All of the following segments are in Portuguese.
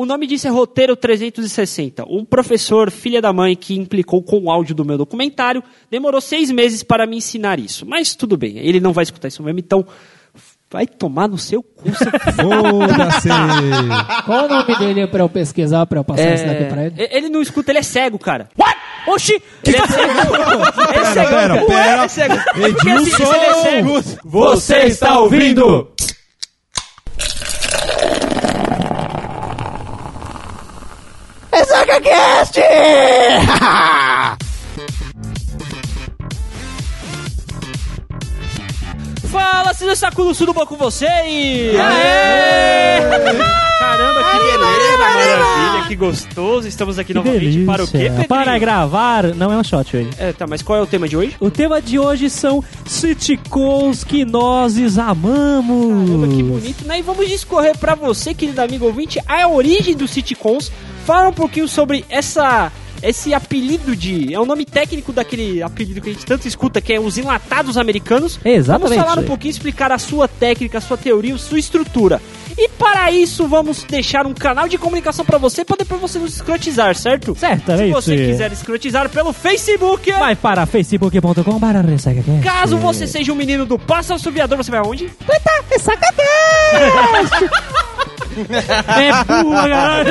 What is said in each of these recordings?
o nome disso é Roteiro 360. Um professor, filha da mãe, que implicou com o áudio do meu documentário, demorou seis meses para me ensinar isso. Mas tudo bem, ele não vai escutar isso mesmo, então vai tomar no seu cu. seu Foda-se! Qual o nome dele pra eu pesquisar, pra eu passar isso daqui pra ele? É, Ele não escuta, ele é cego, cara. Oxi! Ele é cego! Ele é cego, pera, pera. Ele é cego. Porque assim, se Edilson! ele é cego, Você está ouvindo? Fala, seus sacudos, tudo bom com vocês? Caramba, que beleza, maravilha, que gostoso. Estamos aqui novamente para o quê, Pedrinho? Para gravar, não é um shot hoje. É, tá, mas qual é o tema de hoje? O tema de hoje são sitcoms que nós amamos. Caramba, que bonito, né? E vamos discorrer pra você, querido amigo ouvinte, a origem dos sitcoms. Fala um pouquinho sobre essa... Esse apelido de. É o nome técnico daquele apelido que a gente tanto escuta, que é os enlatados americanos. Exatamente. Vamos falar um pouquinho, explicar a sua técnica, a sua teoria, a sua estrutura. E para isso, vamos deixar um canal de comunicação pra você, pra depois você nos escrotizar, certo? Certamente. Se você quiser escrotizar pelo Facebook, Vai para facebook.com ressacacast. caso você seja um menino do Passa Assoviador, você vai aonde? É burra, caralho.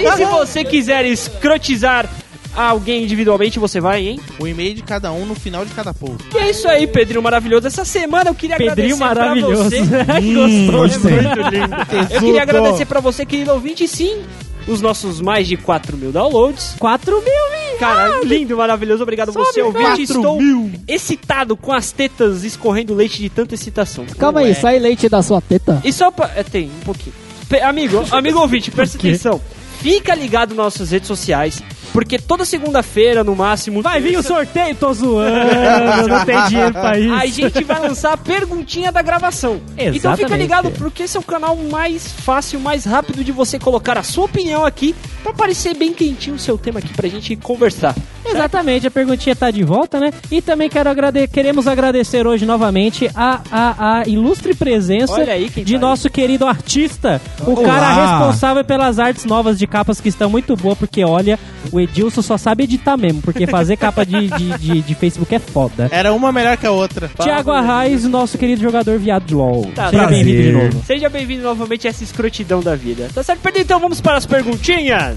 E se você quiser escrotizar alguém individualmente, você vai, hein? O e-mail de cada um no final de cada post. E é isso aí, Pedrinho maravilhoso. Essa semana eu queria Pedrinho agradecer maravilhoso. pra você. Gostoso. É muito lindo. Eu queria agradecer pra você, querido ouvinte, e sim, os nossos mais de 4 mil downloads. 4 mil, hein? Cara, lindo, maravilhoso. Obrigado você, ouvinte. Estou excitado com as tetas escorrendo leite de tanta excitação. Calma aí, sai leite da sua teta. E só pra... é, tem, um pouquinho. Pe- amigo, amigo ouvinte, presta atenção. Fica ligado nas nossas redes sociais, porque toda segunda-feira, no máximo... Vai vir o sorteio, tô zoando, não tem dinheiro pra isso. A gente vai lançar a perguntinha da gravação. Então fica Exatamente. ligado, porque esse é o canal mais fácil, mais rápido de você colocar a sua opinião aqui, pra parecer bem quentinho o seu tema aqui pra gente conversar. Exatamente, a perguntinha tá de volta, né? E também quero agrade queremos agradecer hoje novamente a, a, a ilustre presença aí de tá aí. nosso querido artista, o Olá. cara responsável pelas artes novas de capas que estão muito boas, porque olha, o Edilson só sabe editar mesmo, porque fazer capa de, de, de, de Facebook é foda. Era uma melhor que a outra. Tiago Arraes, o nosso querido jogador viado de LOL. Tá, Seja prazer. bem-vindo de novo. Seja bem-vindo novamente a essa escrotidão da vida. Tá certo? Pedro, então vamos para as perguntinhas.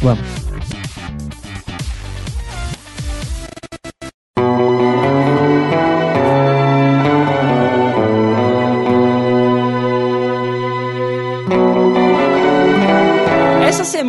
Vamos.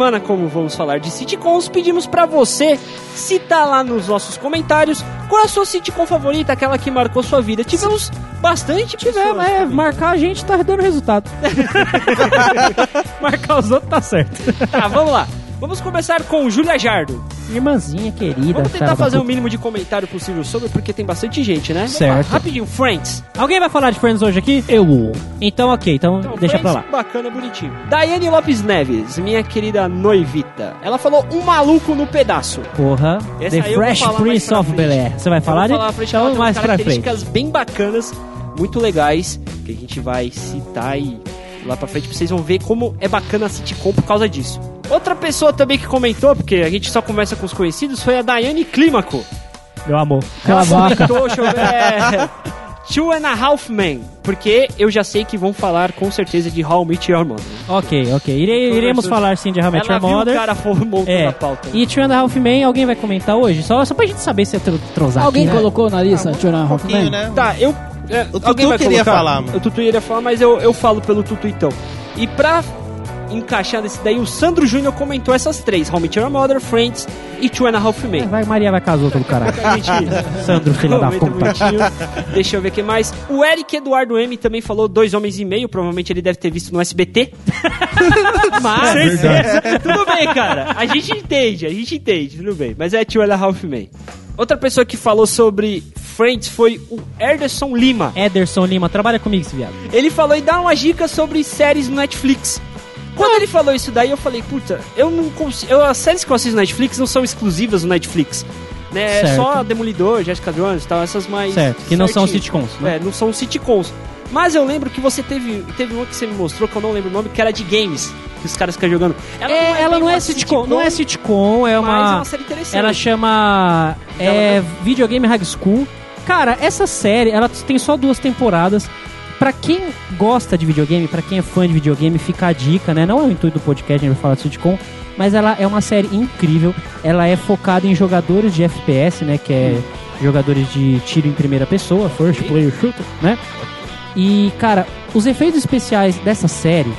Semana, como vamos falar de sitcoms, pedimos pra você citar lá nos nossos comentários qual é a sua sitcom favorita, aquela que marcou sua vida. Tivemos bastante Tivemos, é, marcar a gente tá dando resultado. marcar os outros tá certo. Tá, vamos lá. Vamos começar com Júlia Jardo. Irmãzinha querida. Vamos tentar fazer o mínimo de comentário possível sobre, porque tem bastante gente, né? Certo. lá, rapidinho, Friends. Alguém vai falar de Friends hoje aqui? Eu. Então, ok, então, Então, deixa Friends, pra lá. Bacana, bonitinho. Daiane Lopes Neves, minha querida noivita. Ela falou um maluco no pedaço. Porra. Essa The Fresh Prince of. Bel Air. Você vai falar de? vou falar frente, Então, tem mais pra frente. características bem bacanas, muito legais, que a gente vai citar e lá pra frente vocês vão ver como é bacana a sitcom por causa disso. Outra pessoa também que comentou, porque a gente só conversa com os conhecidos, foi a Daiane Clímaco. Meu amor. Cala a boca. comentou, deixa eu ver, é, Two and a Half Men, porque eu já sei que vão falar com certeza de How I Met Your Mother. Ok, ok. Ire- iremos falar sim de How I Met Ela Your viu Mother. o cara montando É. a pauta. E Two and a Half Men, alguém vai comentar hoje? Só, só pra gente saber se é transar Alguém aqui, né? colocou na lista Tchurna Um pouquinho, Hoffman? né? Tá, eu. é, O Tutu queria colocar? falar, mano. O Tutu iria falar, mas eu, eu falo pelo Tutu então. E pra encaixar nesse daí, o Sandro Júnior comentou essas três: How I Met Your Mother, Friends e Two and a Half Men. Vai, Maria vai casar outro caralho. Sandro, filha da puta. Deixa eu ver o que mais. O Eric Eduardo M também falou dois homens e meio. Provavelmente ele deve ter visto no SBT. Mas, tudo bem, cara. A gente entende, a gente entende, tudo bem. Mas é Two and a Half Men. Outra pessoa que falou sobre Friends foi o Erderson Lima. Ederson Lima, trabalha comigo esse viado. Ele falou e dá uma dica sobre séries no Netflix. Quando ele falou isso daí, eu falei, puta, eu não consigo. Eu, as séries que eu assisto no Netflix não são exclusivas no Netflix. Né? É Certo. só Demolidor, Jessica Jones e tal, essas mais. Certo, que não são certinho. sitcoms, né? É, não são sitcoms. Mas eu lembro que você teve, teve uma que você me mostrou, que eu não lembro o nome, que era de games, que os caras ficam jogando. É, ela bem não é uma sitcom, não é sitcom, é mas é uma. uma série interessante. Ela chama é, Videogame High School. Cara, essa série, ela tem só duas temporadas. Pra quem gosta de videogame, pra quem é fã de videogame, fica a dica, né? Não é o intuito do podcast, a gente vai falar de sitcom, mas ela é uma série incrível. Ela é focada em jogadores de FPS, né? Que é jogadores de tiro em primeira pessoa, first player shooter, né? E, cara, os efeitos especiais dessa série,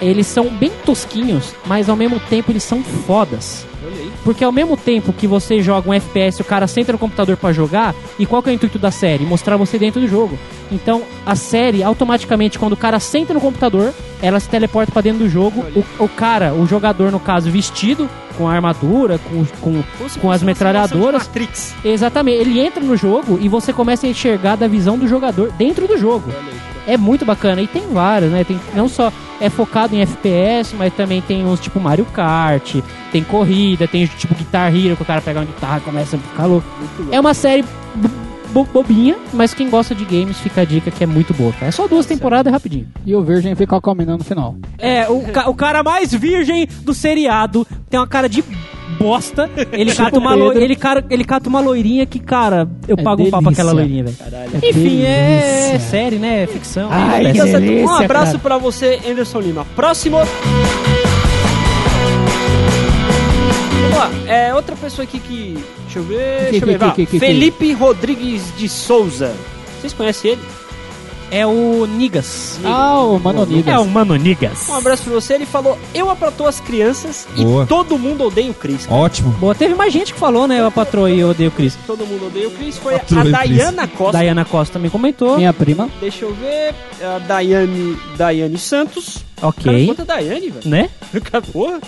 eles são bem tosquinhos, mas ao mesmo tempo eles são fodas. Porque ao mesmo tempo que você joga um FPS, o cara senta no computador pra jogar, e qual que é o intuito da série? Mostrar você dentro do jogo. Então, a série, automaticamente, quando o cara senta no computador, ela se teleporta pra dentro do jogo. O, o cara, o jogador, no caso, vestido, com a armadura, com, com, com as metralhadoras. Matrix. Exatamente, ele entra no jogo e você começa a enxergar da visão do jogador dentro do jogo. É muito bacana. E tem vários, né? Tem, não só é focado em FPS, mas também tem uns tipo Mario Kart, tem corrida, tem tipo Guitar Hero, que o cara pega uma guitarra e começa a ficar louco. É uma série bo- bo- bobinha, mas quem gosta de games fica a dica que é muito boa, cara. É só duas temporadas, é rapidinho. E o Virgem fica comendo no final. É, o, ca- o cara mais virgem do seriado tem uma cara de bosta. Ele cata uma, lo- ele, cara, ele cata uma loirinha que, cara, eu É pago um pau pra aquela delícia. loirinha, velho. É Enfim, é delícia. série, né? É ficção. Ai, é delícia, um abraço cara. pra você, Anderson Lima. Próximo. Vamos lá. É outra pessoa aqui que. Deixa eu ver. Que, deixa eu ver. que, que, Felipe Rodrigues de Souza. Vocês conhecem ele? É o Nigas. Ah, o Manonigas. É o Mano Nigas. Um abraço pra você. Ele falou: Eu apratou as crianças Boa. e todo mundo odeia o Chris. Ótimo. Boa, teve mais gente que falou, né? Eu patroa e eu odeio o Chris. Todo mundo odeia o Chris. Foi a o. Dayana Costa. Diana Costa também comentou. Minha prima. Deixa eu ver. A Daiane, Daiane Santos. Cara, Ok. quanta Daiane, velho. Né? Cara, Porra.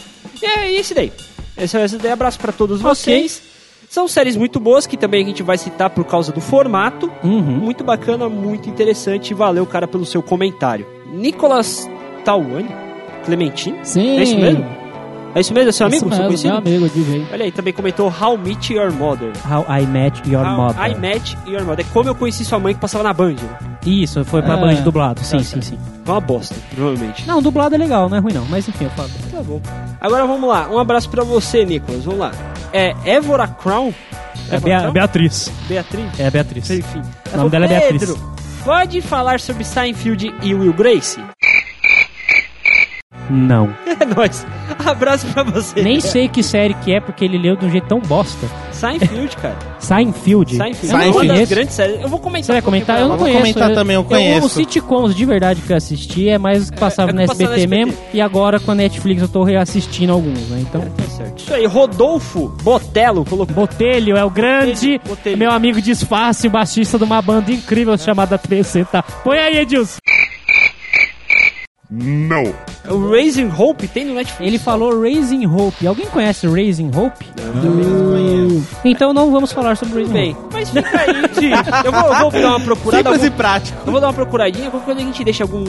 E é esse daí. Esse é esse daí. Abraço pra todos Ok. vocês. São séries muito boas que também a gente vai citar por causa do formato. Uhum. Muito bacana, muito interessante. Valeu, cara, pelo seu comentário. Nicolas Tauani? Clementine? Sim. É isso mesmo? É isso mesmo? É seu amigo? Isso Seu mesmo, conhecido? meu amigo, DJ. Olha aí, também comentou How Meet Your Mother. How I Met Your How Mother. I Met Your Mother. É como eu conheci sua mãe que passava na Band. né? Isso, foi pra Ah. Band dublado. Sim, Tá sim, certo. sim. É uma bosta, provavelmente. Não, dublado é legal, não é ruim não. Mas enfim, eu falo. Tá bom. Agora vamos lá. Um abraço pra você, Nicolas. Vamos lá. É Évora Crown? É Bea-? Beatriz. Beatriz? É Beatriz. Enfim. O nome dela é Beatriz. Pedro, pode falar sobre Seinfeld e Will Grace? Não. É nóis. Abraço pra você. Nem sei que série que é, porque ele leu de um jeito tão bosta. Seinfeld, cara. Seinfeld. Seinfeld. Eu É uma das grandes séries. Eu vou comentar. Você vai comentar? Eu não vou conheço. comentar também, eu conheço. os sitcoms de verdade que eu assisti é mais que passava É, é passava SBT mesmo. E agora com a Netflix eu tô reassistindo alguns, né? Então. Tá certo. Isso aí, Rodolfo Botello colocou. Botelho é o grande, Botelho, Botelho. meu amigo disfarce, baixista de uma banda incrível chamada 360. Põe aí, Edilson. O Raising Hope tem no Netflix. Ele falou Raising Hope. Alguém conhece Raising Hope? Uh, Então não vamos falar sobre Raising bem. Hope. Mas fica aí, de... eu, vou, eu vou dar uma procurada. Simples e algum- prático. Eu vou dar uma procuradinha, qualquer coisa a gente deixa algum,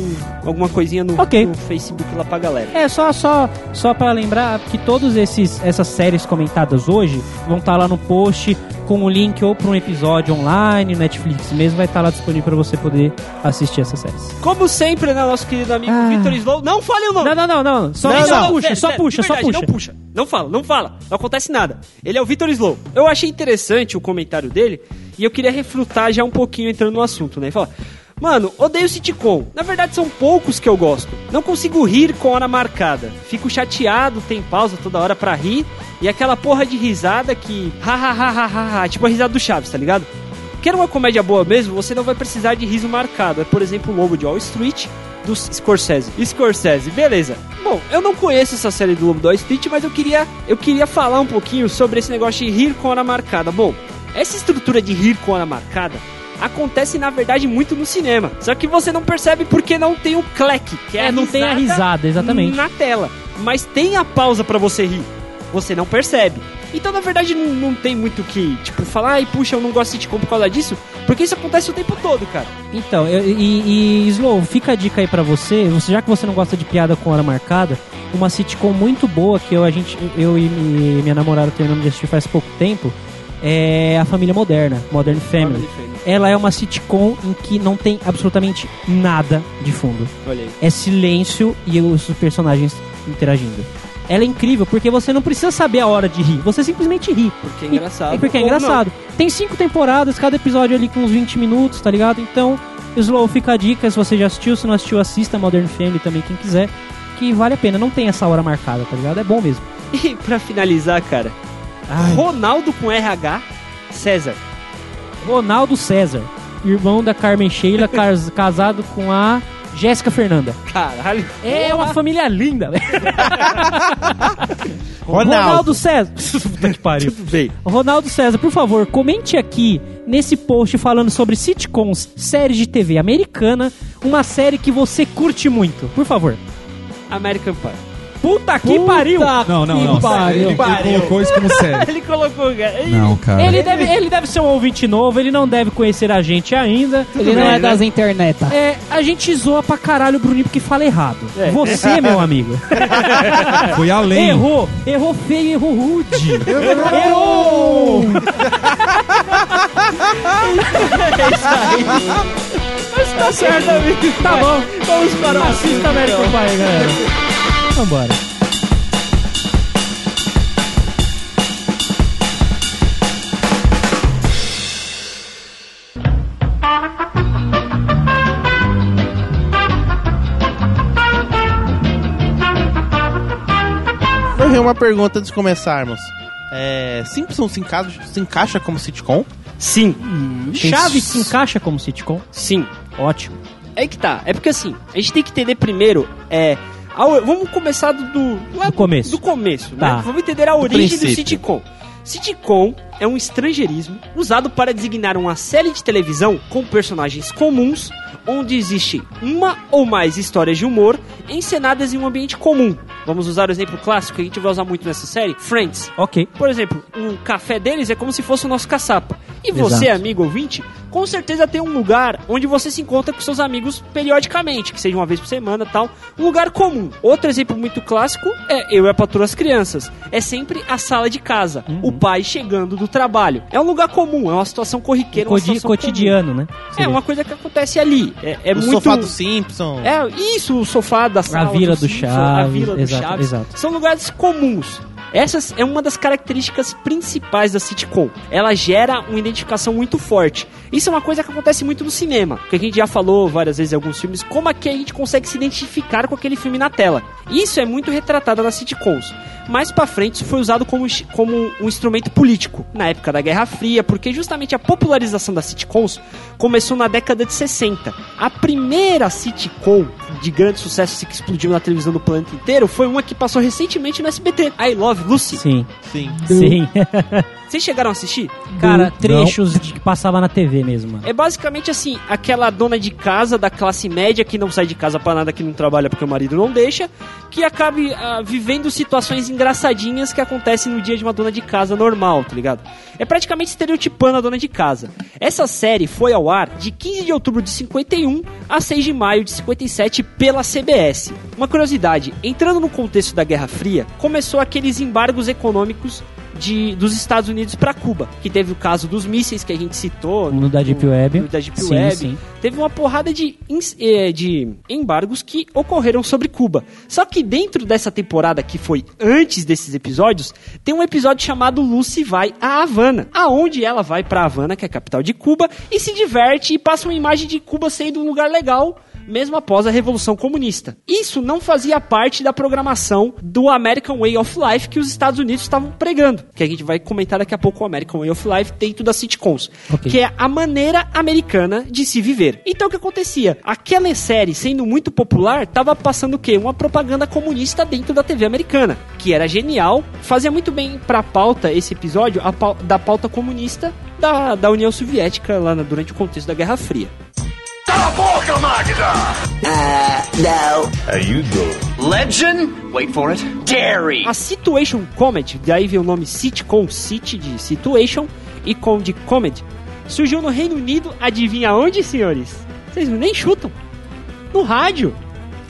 alguma coisinha no, Ok. no Facebook lá pra galera. É, só, só, só para lembrar que todas essas séries comentadas hoje vão estar lá no post com o link ou para um episódio online, Netflix mesmo, vai estar lá disponível para você poder assistir essas séries. Como sempre, né, nosso querido amigo Ah. Vitor Slow. Não fale o nome! Não, não, não, não. Só, Não, só não, puxa, só puxa, só puxa. Não puxa. Não fala, não fala. Não acontece nada. Ele é o Vitor Slow. Eu achei interessante o comentário dele e eu queria refrutar já um pouquinho entrando no assunto, né? Ele fala, mano, odeio sitcom. Na verdade, são poucos que eu gosto. Não consigo rir com hora marcada. Fico chateado, tem pausa toda hora pra rir. E aquela porra de risada que... Ha, ha, ha, ha, ha, ha. Tipo a risada do Chaves, tá ligado? Quer uma comédia boa mesmo, você não vai precisar de riso marcado. É, por exemplo, o Lobo de Wall Street, do Scorsese. Scorsese, beleza. Bom, eu não conheço essa série do Lobo de Wall Street, mas eu queria, eu queria falar um pouquinho sobre esse negócio de rir com hora marcada. Bom, essa estrutura de rir com hora marcada acontece, na verdade, muito no cinema. Só que você não percebe porque não tem o clack, que é, É, não tem a risada, exatamente. na tela. Mas tem a pausa pra você rir. Você não percebe. Então, na verdade, não, não tem muito o que, tipo, falar, ai, puxa, eu não gosto de sitcom por causa disso. Porque isso acontece o tempo todo, cara. Então, eu- e, e Slow, fica a dica aí pra você, já que você não gosta de piada com hora marcada, uma sitcom muito boa que eu, a gente, eu e mi- minha namorada terminamos de assistir faz pouco tempo é A Família Moderna, Modern Family. É ela é uma sitcom em que não tem absolutamente nada de fundo. Olha aí. É silêncio e os personagens interagindo. Ela é incrível porque você não precisa saber a hora de rir, você simplesmente ri. Porque é E- engraçado. É porque é Ou engraçado. Tem cinco temporadas, cada episódio ali com uns 20 minutos, tá ligado? Então, Slow fica a dica, se você já assistiu, se não assistiu, assista Modern Family também, quem quiser. Que vale a pena, não tem essa hora marcada, tá ligado? É bom mesmo. não. E pra finalizar, cara, Ai. Ronaldo com RH, César. Ronaldo César, irmão da Carmen Sheila, cas- casado com a Jéssica Fernanda. Caralho. É uma família linda, velho. Ronaldo. Ronaldo César. Puta que pariu. Tudo bem. Ronaldo César, por favor, comente aqui nesse post falando sobre sitcoms, séries de TV americana, uma série que você curte muito, por favor. American Pie. Puta que pariu! Não, não, não. pariu. Ele, ele colocou isso como sério. Ele colocou. Ele, Não, cara. Ele deve, ele deve ser um ouvinte novo, ele não deve conhecer a gente ainda. Ele não bem, é né? das internet. É, a gente zoa pra caralho o Bruninho porque fala errado. É. Você, meu amigo, Foi além. errou. Errou feio, errou rude. Errou! é isso aí. Mas tá certo, amigo. Tá bom. Vamos para o Assista American Pie, galera. Vambora. Eu uma pergunta antes de começarmos. É, Simpsons se encaixa, se encaixa como sitcom? Sim. Chaves se encaixa como sitcom? Sim. Ótimo. É que tá. É porque assim, a gente tem que entender primeiro. É, a vamos começar do, do, Do começo. Do começo, Tá. né? Vamos entender a origem do princípio. sitcom. Sitcom é um estrangeirismo usado para designar uma série de televisão com personagens comuns, onde existe uma ou mais histórias de humor encenadas em um ambiente comum. Vamos usar o exemplo clássico que a gente vai usar muito nessa série: Friends. Ok. Por exemplo, o café deles é como se fosse o nosso caçapa. E você, Exato. amigo ouvinte, com certeza tem um lugar onde você se encontra com seus amigos periodicamente, que seja uma vez por semana tal. Um lugar comum. Outro exemplo muito clássico é Eu e a Patroa as Crianças. É sempre a sala de casa, Uhum. o pai chegando do trabalho. É um lugar comum, é uma situação corriqueira, uma Codi- situação cotidiano, né? comum. É uma coisa que acontece ali. É, é o muito... sofá do Simpsons. É, isso, o sofá da sala. Vila do Simpsons, A Chaves, Vila do exato, Chaves. exato. São lugares comuns. Essa é uma das características principais da sitcom. Ela gera uma identificação muito forte. Isso é uma coisa que acontece muito no cinema. Que a gente já falou várias vezes em alguns filmes, como aqui a gente consegue se identificar com aquele filme na tela. Isso é muito retratado nas sitcoms. Mais pra frente, isso foi usado como, como um instrumento político, na época da Guerra Fria, porque justamente a popularização das sitcoms começou na década de 60. A primeira sitcom de grande sucesso que explodiu na televisão do planeta inteiro foi uma que passou recentemente no SBT, I Love Lucy. Sim, Sim. sim. Vocês chegaram a assistir? Cara, trechos de que passava na TV mesmo, mano. É basicamente assim, aquela dona de casa da classe média que não sai de casa pra nada, que não trabalha porque o marido não deixa, que acabe ah, vivendo situações engraçadinhas que acontecem no dia de uma dona de casa normal, tá ligado? É praticamente estereotipando a dona de casa. Essa série foi ao ar de 15 de outubro de 51 a 6 de maio de 57 pela CBS. Uma curiosidade, entrando no contexto da Guerra Fria, começou aqueles embargos econômicos de, dos Estados Unidos para Cuba, que teve o caso dos mísseis que a gente citou No da Deep Web. no da Deep Sim, Web. sim. Teve uma porrada de, eh, de embargos que ocorreram sobre Cuba. Só que dentro dessa temporada, que foi antes desses episódios, tem um episódio chamado Lucy vai a Havana, aonde ela vai pra Havana, que é a capital de Cuba, e se diverte e passa uma imagem de Cuba sendo um lugar legal mesmo após a Revolução Comunista. Isso não fazia parte da programação do American Way of Life que os Estados Unidos estavam pregando, que a gente vai comentar daqui a pouco o American Way of Life dentro das sitcoms, Ok. que é a maneira americana de se viver. Então o que acontecia? Aquela série, sendo muito popular, tava passando o quê? Uma propaganda comunista dentro da TV americana, que era genial, fazia muito bem pra pauta esse episódio, a pau- da pauta comunista da, da União Soviética lá na- durante o contexto da Guerra Fria. How you doing? Legend? Wait for it. Dairy. A Situation Comedy, daí vem o nome sitcom, city de situation e com de comedy, surgiu no Reino Unido, adivinha onde, senhores? Vocês nem chutam. No rádio.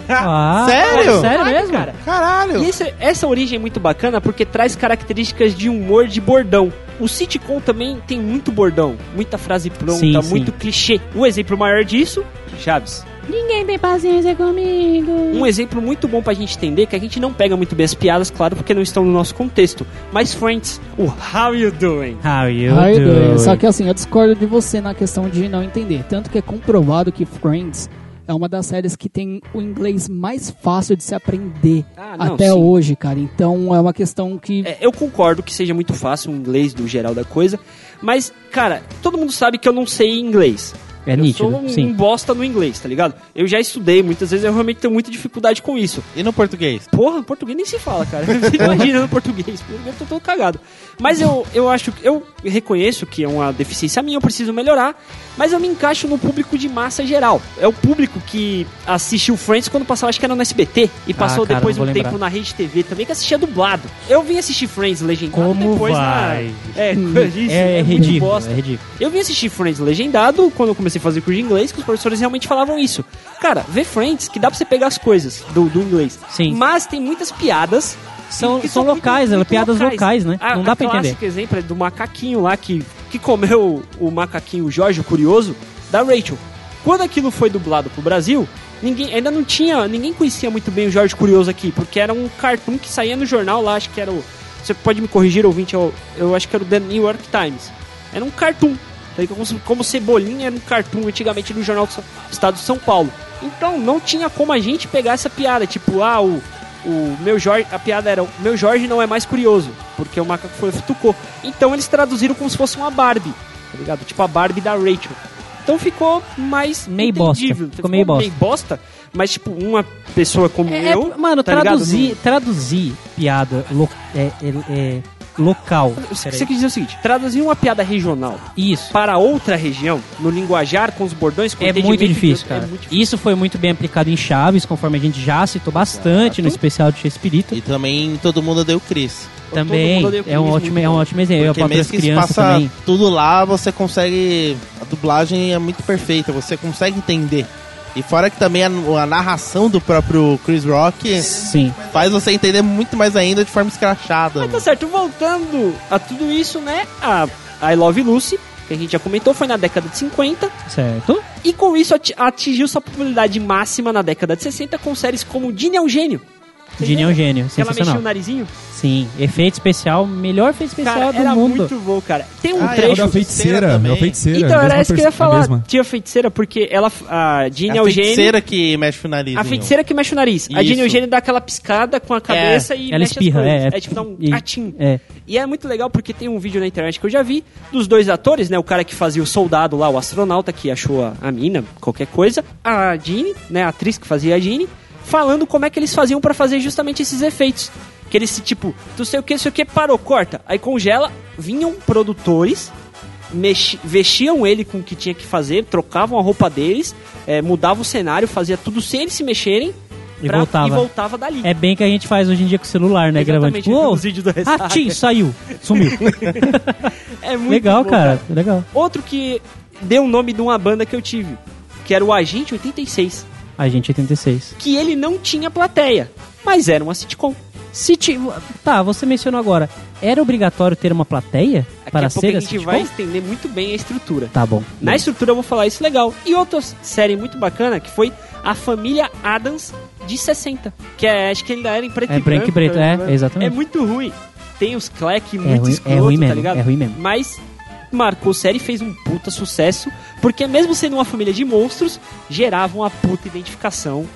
Ah, Sério? Sério mesmo? cara. Caralho! E esse- essa origem é muito bacana porque traz características de humor de bordão. O sitcom também tem muito bordão, muita frase pronta, Sim, sim. muito clichê. O exemplo maior disso, Chaves. Ninguém tem paciência comigo. Um exemplo muito bom pra gente entender que a gente não pega muito bem as piadas, claro, porque não estão no nosso contexto. Mas Friends, o How You Doing? How you Ai, doing? doido. Só que assim, eu discordo de você na questão de não entender. Tanto que é comprovado que Friends é uma das séries que tem o inglês mais fácil de se aprender Ah, não, até sim. hoje, cara. Então é uma questão que. É, eu concordo que seja muito fácil o inglês do geral da coisa, mas, cara, todo mundo sabe que eu não sei inglês. É eu nítido, sou um, sim. bosta no inglês, tá ligado? Eu já estudei, muitas vezes eu realmente tenho muita dificuldade com isso. E no português? Porra, no português nem se fala, cara. Imagina no português. Eu tô todo cagado. Mas eu, eu acho que. Eu reconheço que é uma deficiência minha, eu preciso melhorar. Mas eu me encaixo no público de massa geral. É o público que assistiu Friends quando passava, acho que era no SBT. E passou Ah, cara, depois um vou tempo lembrar. na Rede TV também, que assistia dublado. Eu vim assistir Friends legendado Como depois vai? na. É, É, é muito ridículo, bosta. é ridículo. Eu vim assistir Friends legendado quando eu comecei a fazer curso de inglês, que os professores realmente falavam isso. Cara, vê Friends, que dá pra você pegar as coisas do, do inglês. Sim. Mas tem muitas piadas. São, que são muito- locais, muito piadas locais, né? A- não dá pra entender. clássico exemplo é do macaquinho lá que, que comeu o macaquinho Jorge, o curioso, da Rachel. Quando aquilo foi dublado pro Brasil, ninguém ainda não tinha, ninguém conhecia muito bem o Jorge Curioso aqui, porque era um cartoon que saía no jornal lá, acho que era o. Você pode me corrigir, ouvinte, eu, eu acho que era o The New York Times. Era um cartoon. Como, como Cebolinha era um cartoon antigamente no jornal do Estado de São Paulo. Então não tinha como a gente pegar essa piada, tipo, ah, o, o meu Jorge, a piada era, o meu Jorge não é mais curioso, porque o macaco foi futucou. Então eles traduziram como se fosse uma Barbie, tá ligado? Tipo a Barbie da Rachel. Então ficou mais Meio bosta. entendível. Ficou meio bosta. mas tipo, uma pessoa como É, eu, mano, tá traduzir, traduzir piada é, é- é local. Você quer dizer o seguinte, traduzir uma piada regional Isso. para outra região, no linguajar, com os bordões, com É entendimento muito difícil, outro, é cara. muito difícil. Isso foi muito bem aplicado em Chaves, conforme a gente já citou bastante no especial de Shakespeare. E também todo mundo odeia o Chris. Também é um ótimo, é um ótimo exemplo. Porque mesmo que passa também. tudo lá, você consegue. A dublagem é muito perfeita, você consegue entender. E fora que também a, a narração do próprio Chris Rock Sim. faz você entender muito mais ainda de forma escrachada. Mas tá certo, voltando a tudo isso, né? A I Love Lucy, que a gente já comentou, foi na década de 50. Certo? E com isso ati- atingiu sua popularidade máxima na década de 60 com séries como Dini é um gênio. Gini é um gênio, Que ela mexia sensacional. o narizinho. Sim, efeito especial, melhor efeito especial Cara, do era mundo. muito bom, cara. Tem um Ah, é, É o trecho... da feiticeira, é o feiticeira. Então, a era isso que eu ia a falar. Tinha feiticeira, porque ela, a Ginny É é a o gênio. feiticeira que mexe o nariz. A feiticeira que mexe o nariz. A Ginny Isso. Eugênio dá aquela piscada com a cabeça e Ela mexe espirra, as coisas. é. É tipo dar um E-. É. E é muito legal porque tem um vídeo na internet que eu já vi dos dois atores, né? O cara que fazia o soldado lá, o astronauta que achou a, a mina, qualquer coisa. A Ginny, né? A atriz que fazia a Ginny, falando como é que eles faziam pra fazer justamente esses efeitos. Que eles, se, tipo, tu sei o que, sei o que, parou, corta. Aí congela, vinham produtores, mexi- vestiam ele com o que tinha que fazer, trocavam a roupa deles, mudavam o cenário, fazia tudo sem eles se mexerem. E pra- voltava. E voltava dali. É bem que a gente faz hoje em dia com o celular, né? Gravando. Exatamente, Tipo, os vídeos do ah, tchim, saiu. Sumiu. É muito legal, bom, cara. Legal. Outro que deu o nome de uma banda que eu tive, que era o Agente 86, A gente 86. que ele não tinha plateia, mas era uma sitcom. City... Tá, você mencionou agora. Era obrigatório ter uma plateia Daqui para a pouco ser a a gente sitcom? vai entender muito bem a estrutura. Tá bom. Na estrutura eu vou falar isso legal. E outra série muito bacana que foi A Família Adams de 60. Que é, acho que ainda era em preto É e branco e branco. preto, tá é, exatamente. É muito ruim. Tem os clack É muito ruim- é escroto, ruim tá mesmo, ligado? é ruim mesmo. Mas marcou série e fez um puta sucesso. Porque mesmo sendo uma família de monstros, gerava uma puta identificação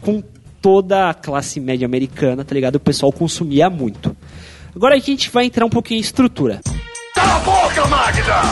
com toda a classe média americana, tá ligado? O pessoal consumia muito. Agora a gente vai entrar um pouquinho em estrutura. Cala a boca, Magda!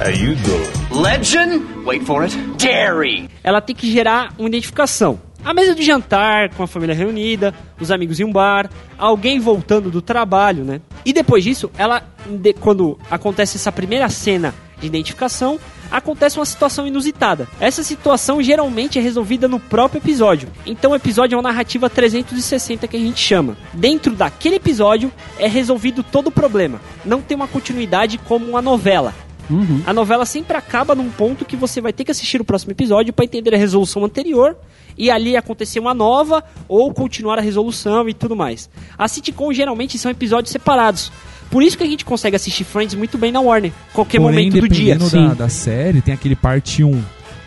How you doing? Legend? Wait for it. Dairy! ela tem que gerar uma identificação. A mesa de jantar, com a família reunida, os amigos em um bar, alguém voltando do trabalho, né? E depois disso, ela, de- quando acontece essa primeira cena de identificação, acontece uma situação inusitada. Essa situação geralmente é resolvida no próprio episódio. Então o episódio é uma narrativa 360 que a gente chama. Dentro daquele episódio é resolvido todo o problema. Não tem uma continuidade como uma novela. Uhum. A novela sempre acaba num ponto que você vai ter que assistir o próximo episódio para entender a resolução anterior e ali acontecer uma nova ou continuar a resolução e tudo mais. As sitcoms geralmente são episódios separados. Por isso que a gente consegue assistir Friends muito bem na Warner, qualquer Porém, momento do dia. da, da série, tem aquele parte 1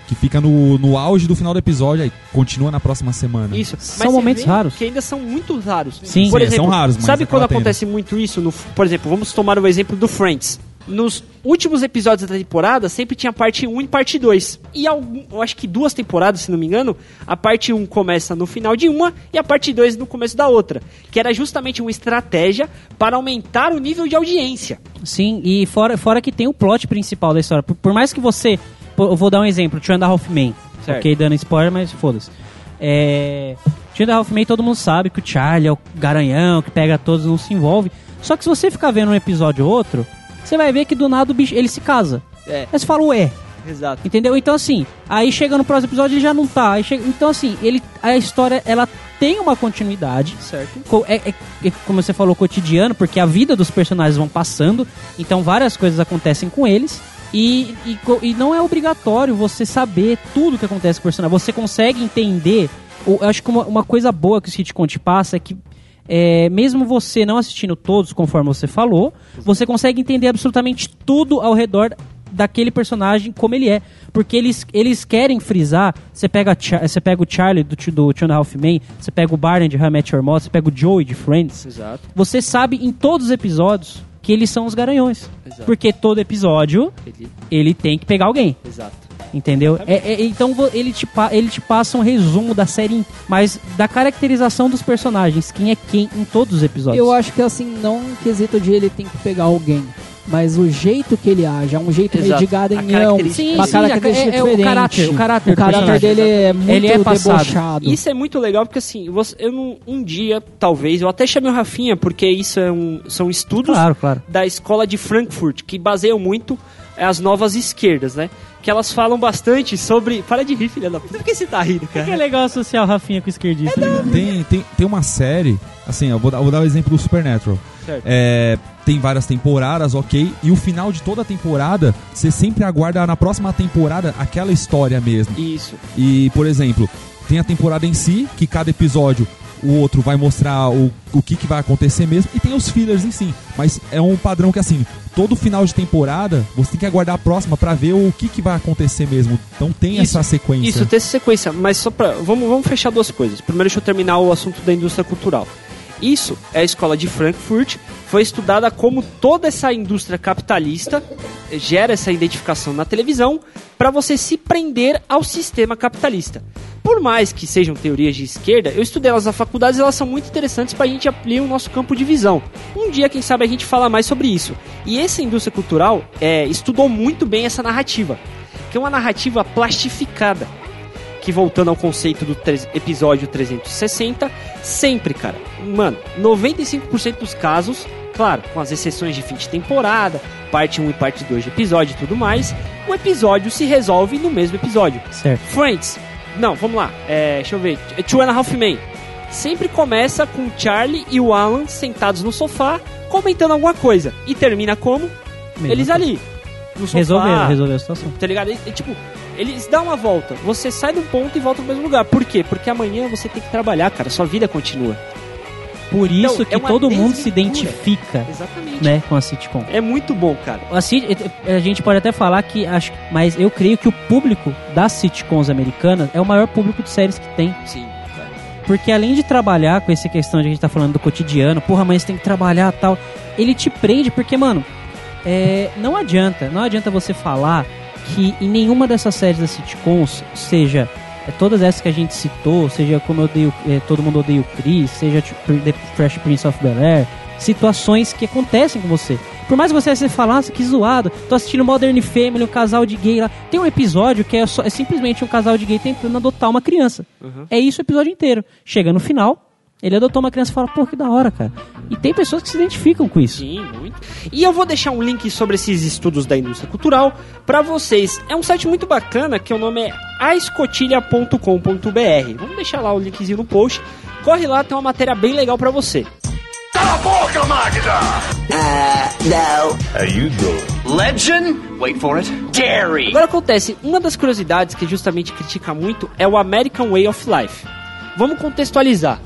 que fica no, no auge do final do episódio aí continua na próxima semana. Isso. São momentos raros. Que ainda são muito raros. Sim. Por Sim, exemplo, são raros, mas sabe acaba quando tendo. acontece muito isso? No, por exemplo, vamos tomar o exemplo do Friends. Nos últimos episódios da temporada, sempre tinha parte 1 e parte 2. E algum, eu acho que duas temporadas, se não me engano, a parte 1 começa no final de uma e a parte 2 no começo da outra. Que era justamente uma estratégia para aumentar o nível de audiência. Sim, e fora, fora que tem o plot principal da história. Por, por mais que você. Eu vou dar um exemplo, Two and a Half Men. Certo. Ok, dando spoiler, mas foda-se. É. Two and a Half Men, todo mundo sabe que o Charlie é o garanhão, que pega todos, não se envolve. Só que se você ficar vendo um episódio ou outro, você vai ver que do nada o bicho, ele se casa. É. Aí você fala, ué, Exato. Entendeu? Então assim, aí chega no próximo episódio ele já não tá. Chega- então assim, ele, a história ela tem uma continuidade. Certo. É, é- é, como você falou, cotidiano, porque a vida dos personagens vão passando, então várias coisas acontecem com eles. E, e, e não é obrigatório você saber tudo que acontece com o personagem. Você consegue entender. Eu acho que uma, uma coisa boa que o te passa é que, é, mesmo você não assistindo todos, conforme você falou, você consegue entender absolutamente tudo ao redor daquele personagem como ele é. Porque eles, eles querem frisar. Você pega, você pega o Charlie do, do Two and a Half Men, você pega o Barney de How I Met Your Mother, você pega o Joey de Friends. Exato. Você sabe em todos os episódios que eles são os garanhões. Exato. Porque todo episódio Entendi. ele tem que pegar alguém. Exato. Entendeu? É- é- então ele te, ele te passa um resumo da série, mas da caracterização dos personagens, quem é quem em todos os episódios. Eu acho que assim, não um quesito de ele tem que pegar alguém, mas o jeito que ele age, é um jeito meio Exato. de A garanhão, característica. uma Sim, sim, característica é- é o diferente. caráter- o caráter O caráter dele é muito Ele é passado. debochado. Isso é muito legal porque assim, você, eu não, um dia, talvez, eu até chamei o Rafinha, porque isso é um, são estudos Claro, claro. da escola de Frankfurt, que baseiam muito as novas esquerdas, né? Que elas falam bastante sobre. Para de rir, filha da puta. Por que você tá rindo, Que é cara? legal associar o Rafinha com o esquerdista. Tem, tem, tem uma série, assim, eu vou, dar- eu vou dar o exemplo do Supernatural. Certo. É, tem várias temporadas, ok, e o final de toda a temporada, você sempre aguarda na próxima temporada aquela história mesmo. Isso. E, por exemplo, tem a temporada em si, que cada episódio o outro vai mostrar o, o que, que vai acontecer mesmo, e tem os fillers em si. Mas é um padrão que, assim, todo final de temporada, você tem que aguardar a próxima pra ver o que, que vai acontecer mesmo. Então tem Isso, essa sequência. Isso, tem essa sequência, mas só pra. Vamos, vamos fechar duas coisas. Primeiro, deixa eu terminar o assunto da indústria cultural. Isso é a escola de Frankfurt, foi estudada como toda essa indústria capitalista gera essa identificação na televisão para você se prender ao sistema capitalista. Por mais que sejam teorias de esquerda, eu estudei elas na faculdade e elas são muito interessantes para a gente ampliar o nosso campo de visão. Um dia, quem sabe, a gente fala mais sobre isso. E essa indústria cultural é, estudou muito bem essa narrativa, que é uma narrativa plastificada que voltando ao conceito do episódio 360, sempre, cara, mano, 95% dos casos, claro, com as exceções de fim de temporada, parte 1 e parte 2 de episódio e tudo mais, o episódio se resolve no mesmo episódio. Certo. Friends, não, vamos lá, é, deixa eu ver, Two and a Half Men, sempre começa com o Charlie e o Alan sentados no sofá, comentando alguma coisa, e termina como? Mesma Eles ali, no sofá, Resolveram, resolveu a situação. Tá ligado? E, tipo, eles dão uma volta. Você sai de um ponto e volta pro mesmo lugar. Por quê? Porque amanhã você tem que trabalhar, cara. Sua vida continua. Por isso Então, que é todo mundo se identifica, Exatamente. né, com a sitcom. É muito bom, cara. A, sit- a gente pode até falar que acho, mas eu creio que o público das sitcoms americanas é o maior público de séries que tem. Sim. cara. Porque além de trabalhar com essa questão de a gente tá falando do cotidiano, porra, mas tem que trabalhar tal, ele te prende porque, mano, é, não adianta, não adianta você falar que em nenhuma dessas séries das sitcoms, seja é, todas essas que a gente citou, seja como eu odeio, é, todo mundo odeia o Chris, seja The Fresh Prince of Bel Air, situações que acontecem com você. Por mais que você você fale, nossa, que zoado, tô assistindo Modern Family, um casal de gay lá. Tem um episódio que é, só- é simplesmente um casal de gay tentando adotar uma criança. É isso o episódio inteiro. Chega no final, ele adotou uma criança e fala, pô, que da hora, cara. E tem pessoas que se identificam com isso. Sim, muito. E eu vou deixar um link sobre esses estudos da indústria cultural pra vocês. É um site muito bacana que o nome é aescotilha.com.br. Vamos deixar lá o linkzinho no post. Corre lá, tem uma matéria bem legal pra você. Cala a boca, Magda! Uh, no. How you doing? Legend? Wait for it. Dairy. Agora acontece, uma das curiosidades que justamente critica muito é o American Way of Life. Vamos contextualizar.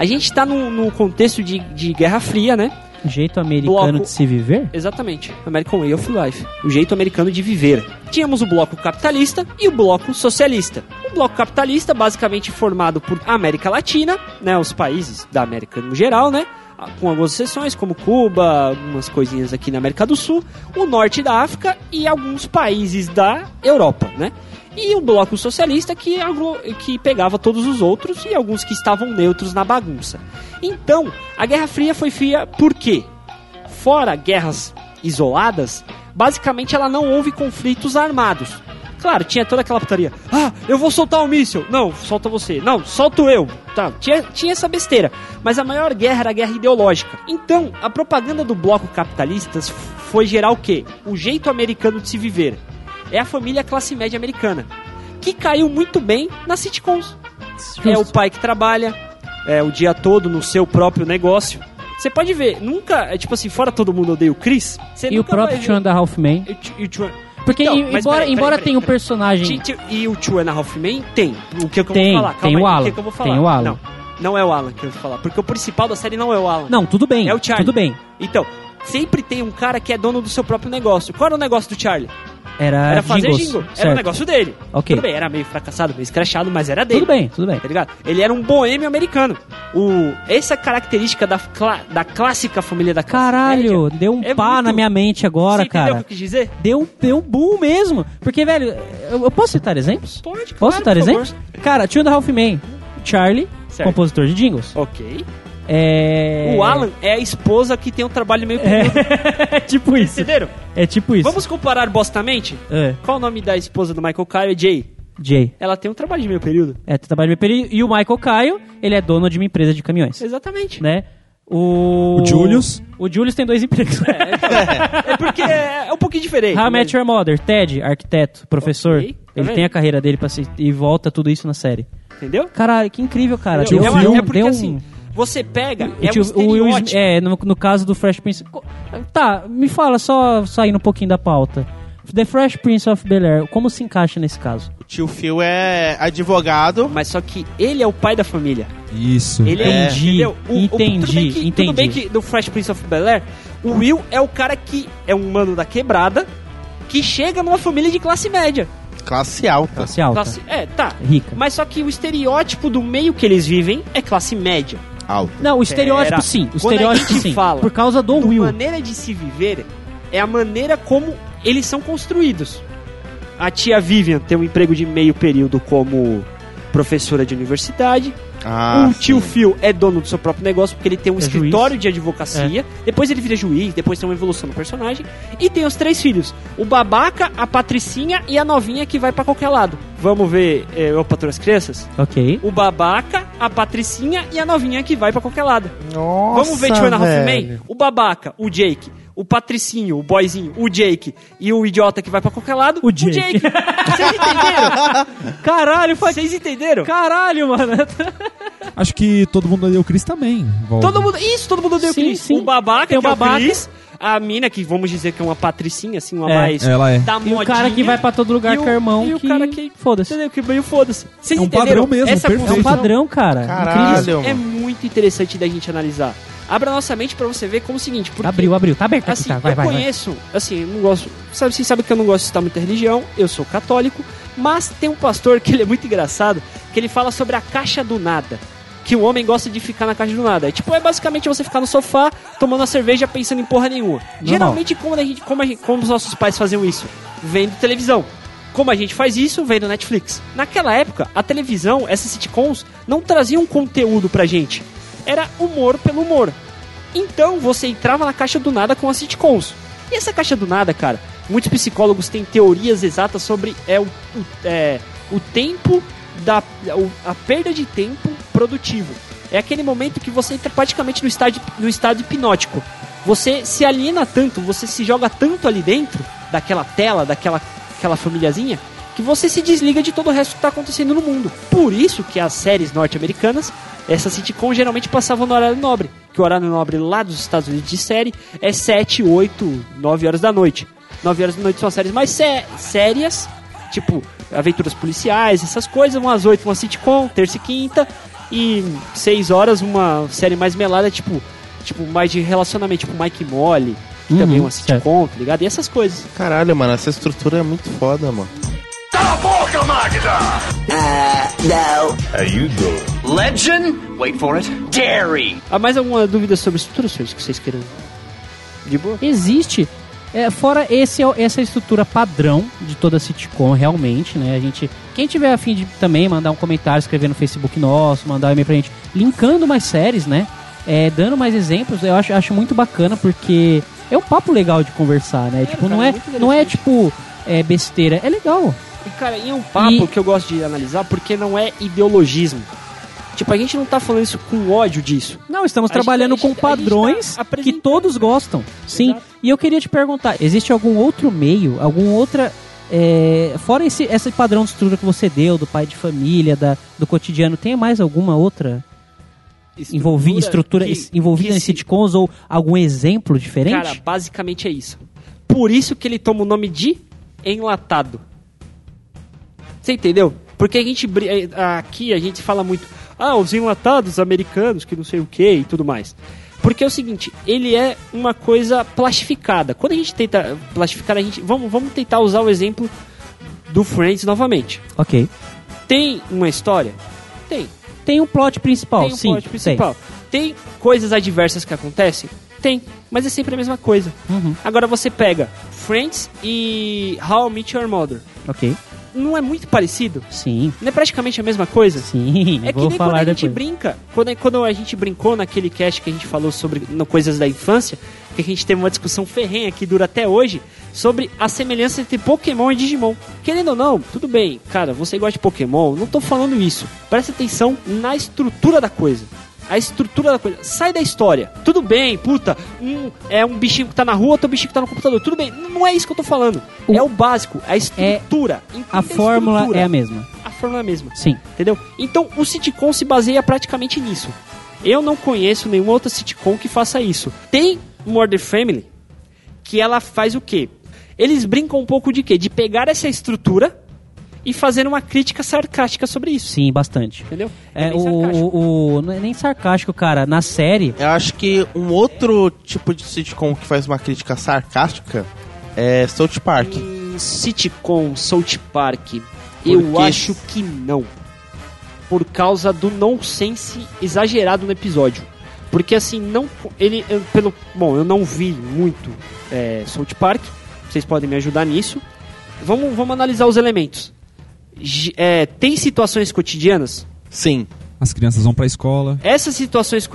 A gente está no, no contexto de, de Guerra Fria, né? Jeito americano Bloco- de se viver? Exatamente, American Way of Life, o jeito americano de viver. Tínhamos o bloco capitalista e o bloco socialista. O bloco capitalista, basicamente formado por América Latina, né, os países da América no geral, né, com algumas exceções como Cuba, algumas coisinhas aqui na América do Sul, o norte da África e alguns países da Europa, né? E o bloco socialista que, que pegava todos os outros e alguns que estavam neutros na bagunça. Então, a Guerra Fria foi fria por quê? fora guerras isoladas, basicamente ela não houve conflitos armados. Claro, tinha toda aquela putaria. Ah, eu vou soltar um míssil. Não, solta você. Não, solto eu. Tá, tinha, tinha essa besteira. Mas a maior guerra era a guerra ideológica. Então, a propaganda do bloco capitalista foi gerar o quê? O jeito americano de se viver. É a família classe média americana. Que caiu muito bem nas sitcoms. É o pai que trabalha é, o dia todo no seu próprio negócio. Você pode ver, nunca, é tipo assim, fora todo mundo odeia o Chris. você E o próprio vai Two and a Half Men. ver- E o e o Porque Então, embora, peraí, embora peraí, tenha um peraí. personagem... E o Two and a Half Men tem. O que, que eu Tem, vou falar? tem Calma o aí, Alan, que que eu vou falar? tem o Alan. Não, não é o Alan que eu vou falar. Porque o principal da série não é o Alan. Não, tudo bem, É o Charlie. tudo bem. Então, sempre tem um cara que é dono do seu próprio negócio. Qual era o negócio do Charlie? Era, Era fazer jingles, jingle. Era certo. o negócio dele. Ok. Tudo bem, era meio fracassado, meio escrachado, mas era dele. Tudo bem, tudo bem. Tá ligado? Ele era um boêmio americano. O, essa característica da, da clássica família da Caralho, média deu um é pá muito- na minha mente agora, Você entendeu o cara. que eu quis dizer? Deu, deu um boom mesmo. Porque, velho, eu, eu posso citar exemplos? Pode, Posso citar exemplos? Cara, Two and a Half Men. Charlie, Certo. compositor de jingles. Ok. É... O Alan é a esposa que tem um trabalho meio período. É tipo isso. Entenderam? É tipo isso. Vamos comparar bostamente? É. Qual o nome da esposa do Michael Kyle? É Jay. Jay. Ela tem um trabalho de meio período. É, tu trabalha bem E o Michael Caio, ele é dono de uma empresa de caminhões. Exatamente. Né? O... O Julius? O Julius tem dois empregos. É porque é, é um pouquinho diferente. How I né? Met Your Mother, Ted, arquiteto, professor. Ok, tá ele tem a carreira dele pra se... e volta tudo isso na série. Entendeu? Caralho, que incrível, cara. Deu- é, uma- deu- é porque deu um- assim, você pega, o é tio- um o estereótipo. é, no, no caso do Fresh Prince. Tá, me fala, só saindo um pouquinho da pauta. The Fresh Prince of Bel Air, como se encaixa nesse caso? O tio Phil é advogado. Mas só que ele é o pai da família. Isso. Ele É. Entendi? O- o- entendi, tudo bem que, entendi. Tudo bem que no Fresh Prince of Bel-Air, o Will é o cara que é um mano da quebrada que chega numa família de classe média. Classe alta. Classe alta. Classe- é, tá. Rica. Mas só que o estereótipo do meio que eles vivem é classe média. Alta. Não, o estereótipo Pera. sim. O Quando a estereótipo gente sim. fala Por causa do A Will. maneira de se viver é a maneira como eles são construídos. A tia Vivian tem um emprego de meio período como professora de universidade. Ah, o tio sim. Phil é dono do seu próprio negócio porque ele tem um É escritório de advocacia. Depois ele vira juiz, depois tem uma evolução no personagem. E tem os três filhos: o babaca, a patricinha e a novinha que vai pra qualquer lado. Vamos ver é, Eu Patrulho as Crianças? Ok. O babaca, a patricinha e a novinha que vai pra qualquer lado. Nossa, Vamos ver Two and a Half. Men? O babaca, o Jake, o patricinho, o boyzinho, o Jake e o idiota que vai pra qualquer lado, O Jake. Vocês entenderam? Caralho. Vocês entenderam? Caralho, mano. Acho que todo mundo odeia o Chris também. Volta. Todo mundo, isso, todo mundo deu Sim, Chris. sim. O babaca, Tem o que é babaca. Chris, a mina, que vamos dizer que é uma patricinha, assim, uma É, mais ela é. da E o modinha. cara que vai pra todo lugar com o irmão e o que... cara que- Foda-se. Entendeu? Que meio foda-se. Vocês É um entenderam? padrão mesmo, Essa perfeito. É um padrão, cara. Caralho. É muito interessante da gente analisar. Abra nossa mente pra você ver como o seguinte. Porque, Abriu, abriu. Tá aberto aqui, Assim, tá. Vai, eu vai, vai. conheço, assim, eu não gosto. Sabe, vocês sabem que eu não gosto de citar muita religião, eu sou católico, mas tem um pastor que ele é muito engraçado, que ele fala sobre a caixa do nada. Que o homem gosta de ficar na caixa do nada. É, tipo, é basicamente você ficar no sofá, tomando uma cerveja, pensando em porra nenhuma. Geralmente, como, a gente, como, a gente- como os nossos pais faziam isso? Vendo televisão. Como a gente faz isso? Vendo Netflix. Naquela época, a televisão, essas sitcoms, não traziam conteúdo pra gente. Era humor pelo humor. Então você entrava na caixa do nada com as sitcoms. E essa caixa do nada, cara, muitos psicólogos têm teorias exatas sobre é, o, o- é, o tempo da. o- a perda de tempo produtivo. É aquele momento que você entra praticamente no estado, no estado hipnótico. Você se aliena tanto, você se joga tanto ali dentro daquela tela, daquela aquela famíliazinha, que você se desliga de todo o resto que está acontecendo no mundo. Por isso que as séries norte-americanas, essas sitcoms geralmente passavam no horário nobre. Que o horário nobre lá dos Estados Unidos de série é 7, 8, 9 horas da noite. 9 horas da noite são as séries mais sé- sérias, tipo aventuras policiais, essas coisas. Umas 8 uma sitcom, terça e quinta. E 6 horas uma série mais melada, tipo, tipo mais de relacionamento, tipo Mike e Molly, que Uhum, também é uma certo. sitcom, tá ligado? E essas coisas. Caralho, mano, essa estrutura é muito foda, mano. Taboka Magida! Uh, no. How you doing? Legend? Wait for it. Dairy! Há mais alguma dúvida sobre estruturações que vocês queiram? De boa? Existe. É, fora esse, essa estrutura padrão de toda sitcom, realmente, né? A gente. Quem tiver afim de também mandar um comentário, escrever no Facebook nosso, mandar um e-mail pra gente, linkando mais séries, né? É, dando mais exemplos, eu acho, acho muito bacana, porque é um papo legal de conversar, né? tipo, cara, não é, não é tipo é, besteira, é legal. E, cara, e é um papo E- que eu gosto de analisar porque não é ideologismo. Tipo, a gente não tá falando isso com ódio disso. Não, estamos A gente- trabalhando gente- com gente padrões tá que todos gostam. Sim. Exato. E eu queria te perguntar, existe algum outro meio, algum outra é, fora esse, esse padrão de estrutura que você deu, do pai de família, da, do cotidiano, tem mais alguma outra envolvi, estrutura que- envolvida que em sitcoms ou algum exemplo diferente? Cara, basicamente é isso. Por isso que ele toma o nome de enlatado. Você entendeu? Porque a gente eh, aqui a gente fala muito, ah, os enlatados americanos, que não sei o que e tudo mais. Porque é o seguinte, ele é uma coisa plastificada. Quando a gente tenta plastificar, a gente vamos, vamos tentar usar o exemplo do Friends novamente. ok. Tem uma história? Tem. Tem um plot principal, Tem um sim. plot principal. Tem coisas adversas que acontecem? Tem. Mas é sempre a mesma coisa. Uhum, Agora você pega Friends e How I Met Your Mother. ok. Não é muito parecido? Sim, Não é praticamente a mesma coisa? sim. É que vou nem quando a gente depois. brinca, quando, quando a gente brincou naquele cast que a gente falou sobre no, coisas da infância, que a gente teve uma discussão ferrenha que dura até hoje, sobre a semelhança entre Pokémon e Digimon. Querendo ou não, tudo bem, cara, você gosta de Pokémon, não tô falando isso. Presta atenção na estrutura da coisa. A estrutura da coisa. Sai da história. Tudo bem, puta. Um é um bichinho que tá na rua, outro bichinho que tá no computador. Tudo bem. Não é isso que eu tô falando. O- É o básico. A estrutura. Entenda A fórmula estrutura. é a mesma. A fórmula é a mesma. Sim. Entendeu? Então o sitcom se baseia praticamente nisso. Eu não conheço nenhuma outra sitcom que faça isso. Tem Murder Family, que ela faz o quê? Eles brincam um pouco de quê? De pegar essa estrutura e fazer uma crítica sarcástica sobre isso. Sim, bastante. Entendeu? É, bem o, o, o- não é nem sarcástico, cara. Na série, Eu acho que um outro tipo de sitcom que faz uma crítica sarcástica é South Park. Sitcom South Park, eu Porque- acho que não. Por causa do nonsense exagerado no episódio. Porque assim, não. Ele. eu- pelo, bom, eu não vi muito é, South Park. Vocês podem me ajudar nisso. Vamos, vamos analisar os elementos. É, tem situações cotidianas? Sim. As crianças vão pra escola. Essas situações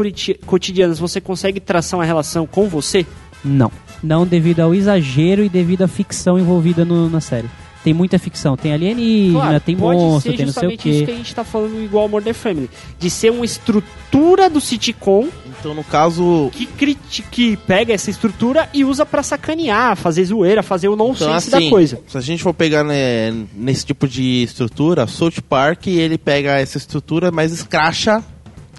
cotidianas você consegue traçar uma relação com você? não. Não devido ao exagero e devido à ficção envolvida no- na série. Tem muita ficção. Tem alienígena, tem pode monstro, ser tem não sei o justamente isso que quê. a gente tá falando igual ao Murder Family. De ser uma estrutura do sitcom Então, no caso, que, que pega essa estrutura e usa pra sacanear, fazer zoeira, fazer o nonsense então assim, da coisa. se a gente for pegar né, nesse tipo de estrutura, South Park, ele pega essa estrutura, mas escracha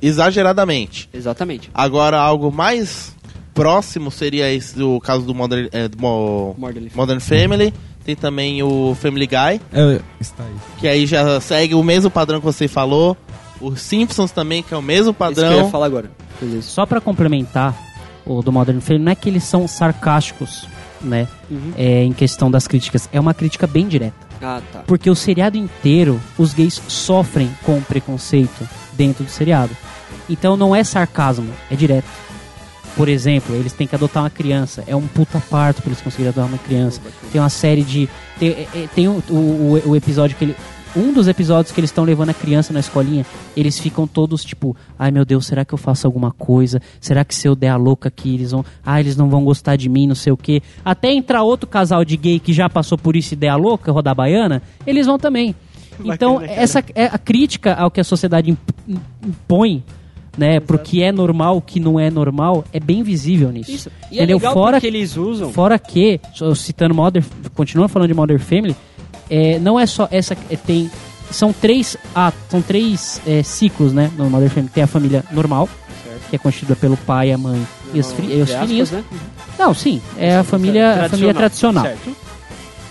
exageradamente. Exatamente. Agora, algo mais próximo seria esse do caso do Modern, é, do Mo- Modern Family. Modern Family. Tem também o Family Guy, É, está aí. que aí já segue o mesmo padrão que você falou. Os Simpsons também, que é o mesmo Esse que eu ia padrão. falar agora. Beleza. Só pra complementar o do Modern Family, não é que eles são sarcásticos, né? Uhum. É, em questão das críticas. É uma crítica bem direta. Ah, tá. Porque o seriado inteiro, os gays sofrem com preconceito dentro do seriado. Então não é sarcasmo, é direto. Por exemplo, eles têm que adotar uma criança. É um puta parto pra eles conseguirem adotar uma criança. Tem uma série de. Tem, é- é- tem o, o, o episódio que ele. Um dos episódios que eles estão levando a criança na escolinha, eles ficam todos tipo, ai meu Deus, será que eu faço alguma coisa? Será que se eu der a louca aqui, eles vão. Ah, eles não vão gostar de mim, não sei o quê. Até entrar outro casal de gay que já passou por isso e der a louca, rodar baiana, eles vão também. Então, Bacana, essa é a crítica ao que a sociedade imp- impõe, né, pro que é normal, o que não é normal, é bem visível nisso. Isso. E Entendeu? é legal Fora porque eles usam. Fora que, citando Mother, continuando falando de Mother Family, é, não é só essa, é, tem, são três, ah, são três é, ciclos, né, no Mother Family. Tem a família normal, que é constituída pelo pai, a mãe e os, fi- e os aspas, filhinhos. né? Não, sim, é a família, a família tradicional. Certo.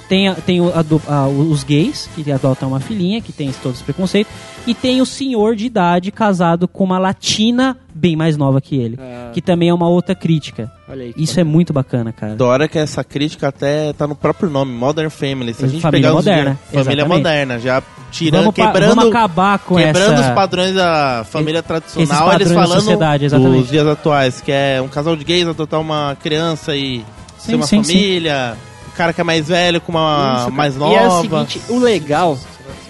Tem, a- tem o- ado- a- os gays, que adotam uma filhinha, que tem todos os preconceitos. E tem o senhor de idade casado com uma latina bem mais nova que ele. Ah. Que também é uma outra crítica. Olha aí. Isso é muito bacana, cara. Da hora que essa crítica até tá no próprio nome, Modern Family. Se a gente Família pegar os moderna, dias- Família exatamente. moderna, já tirando, quebrando, vamos acabar com quebrando essa... os padrões da família tradicional, eles falando dos dias atuais, que é um casal de gays adotar uma criança e Sim, ser uma sim, sim. família, o cara que é mais velho com uma cara. mais E nova. é o seguinte, o legal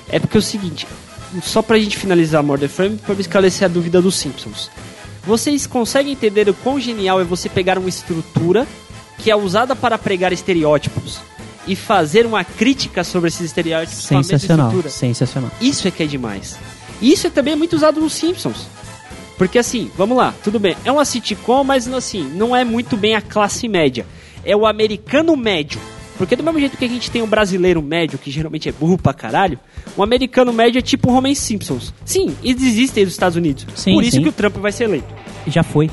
é porque é o seguinte, só pra gente finalizar Modern Family, pra me esclarecer a dúvida dos Simpsons. Vocês conseguem entender o quão genial é você pegar uma estrutura que é usada para pregar estereótipos e fazer uma crítica sobre esses estereótipos com a mesma Sensacional, estrutura? sensacional. Isso é que é demais. Isso é também muito usado nos Simpsons. Porque assim, vamos lá, tudo bem. É uma sitcom, mas assim, não é muito bem a classe média. É o americano médio. Porque do mesmo jeito que a gente tem o brasileiro médio, que geralmente é burro pra caralho, o americano médio é tipo o Homer Simpsons. Sim, eles existem nos Estados Unidos. Sim, Por isso sim. que o Trump vai ser eleito. Já foi.